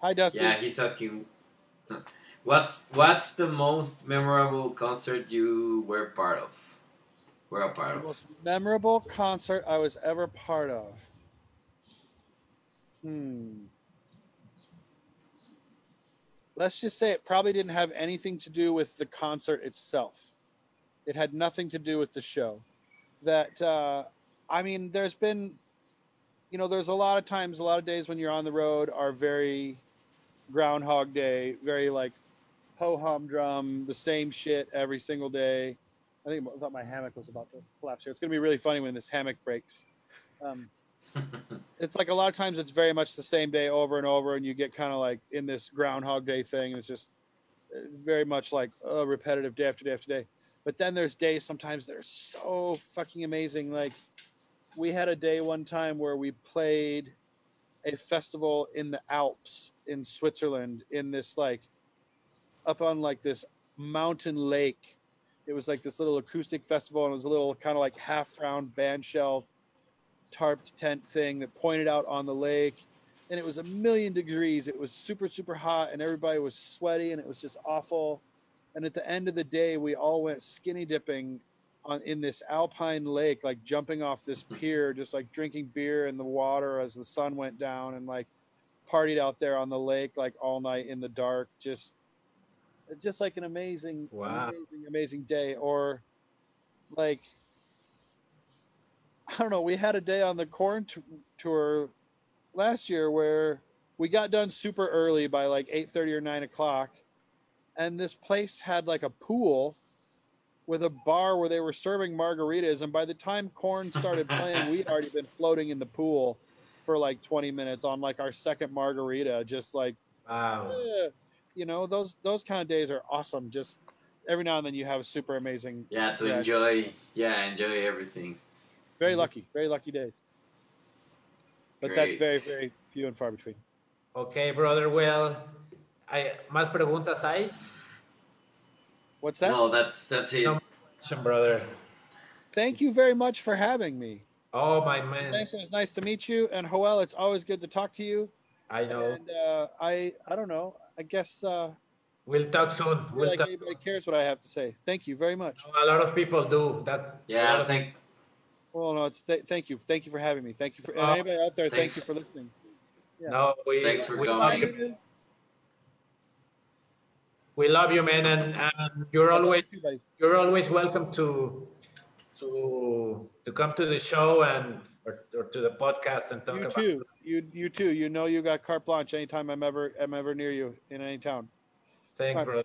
hi Dusty. Yeah, he's asking, what's what's the most memorable concert you were part of? Were a part The of? most memorable concert I was ever part of. Hmm. Let's just say it probably didn't have anything to do with the concert itself. It had nothing to do with the show. That uh, I mean, there's been, you know, there's a lot of times, a lot of days when you're on the road are very Groundhog Day, very like ho hum drum, the same shit every single day. I think I thought my hammock was about to collapse here. It's going to be really funny when this hammock breaks. Um, it's like a lot of times it's very much the same day over and over, and you get kind of like in this Groundhog Day thing. And it's just uh, very much like uh, repetitive day after day after day. But then there's days sometimes that are so fucking amazing. Like we had a day one time where we played a festival in the Alps in Switzerland in this like up on like this mountain lake it was like this little acoustic festival, and it was a little kind of like half round band shell tarped tent thing that pointed out on the lake. And it was a million degrees. It was super, super hot, and everybody was sweaty, and it was just awful. And at the end of the day, we all went skinny dipping on in this alpine lake, like jumping off this mm-hmm. pier, just like drinking beer in the water as the sun went down, and like partied out there on the lake like all night in the dark. Just, just like an amazing, Wow. amazing, amazing day. Or like, I don't know. We had a day on the Korn t- tour last year where we got done super early by like eight thirty or nine o'clock, and this place had like a pool with a bar where they were serving margaritas. And by the time Korn started playing, we'd already been floating in the pool for like twenty minutes on like our second margarita, just like Wow. eh, you know those those kind of days are awesome. Just every now and then you have a super amazing, Yeah, to Yeah. enjoy. Yeah, enjoy everything. very Mhm. lucky, very lucky days. But that's very very few and far between. Okay, brother. Well, I, ¿más preguntas hay? What's that? No, that's that's it. No. Brother. Thank you very much for having me. Oh, my man. Nice, it was nice to meet you. And Joel, it's always good to talk to you. I know. And uh, I, I don't know. I guess uh, We'll talk soon. I feel We'll like talk. anybody cares what I have to say. Thank you very much. A lot of people do that. Yeah, of- thank. Well, no, it's th- thank you, thank you for having me. Thank you for and Oh, anybody out there. Thank you for listening. Yeah. No, we, Thanks for we coming. Love you. We love you, man, and, and you're always you, buddy. you're always welcome to to to come to the show and or, or to the podcast and talk You about. too. You you too. You know you got carte blanche anytime I'm ever I'm ever near you in any town. Thanks, Right. brother.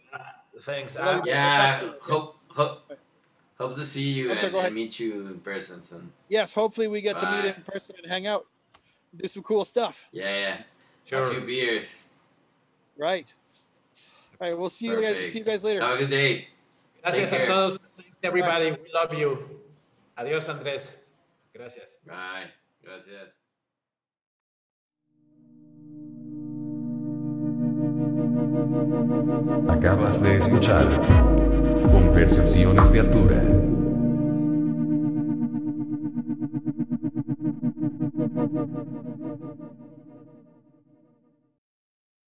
Thanks. I Uh. Yeah, hope hope hope to see you Okay, and, go ahead. and meet you in person soon. Yes, hopefully we get to meet in person and hang out, do some cool stuff. Yeah, yeah. Sure. A few beers. Right. All right. We'll see you guys. Perfect. See you guys later. Have a good day. Gracias a todos. Thanks, everybody. We love you. Adiós, Andrés. Gracias. Bye. Gracias. Acabas de escuchar Conversaciones de Altura.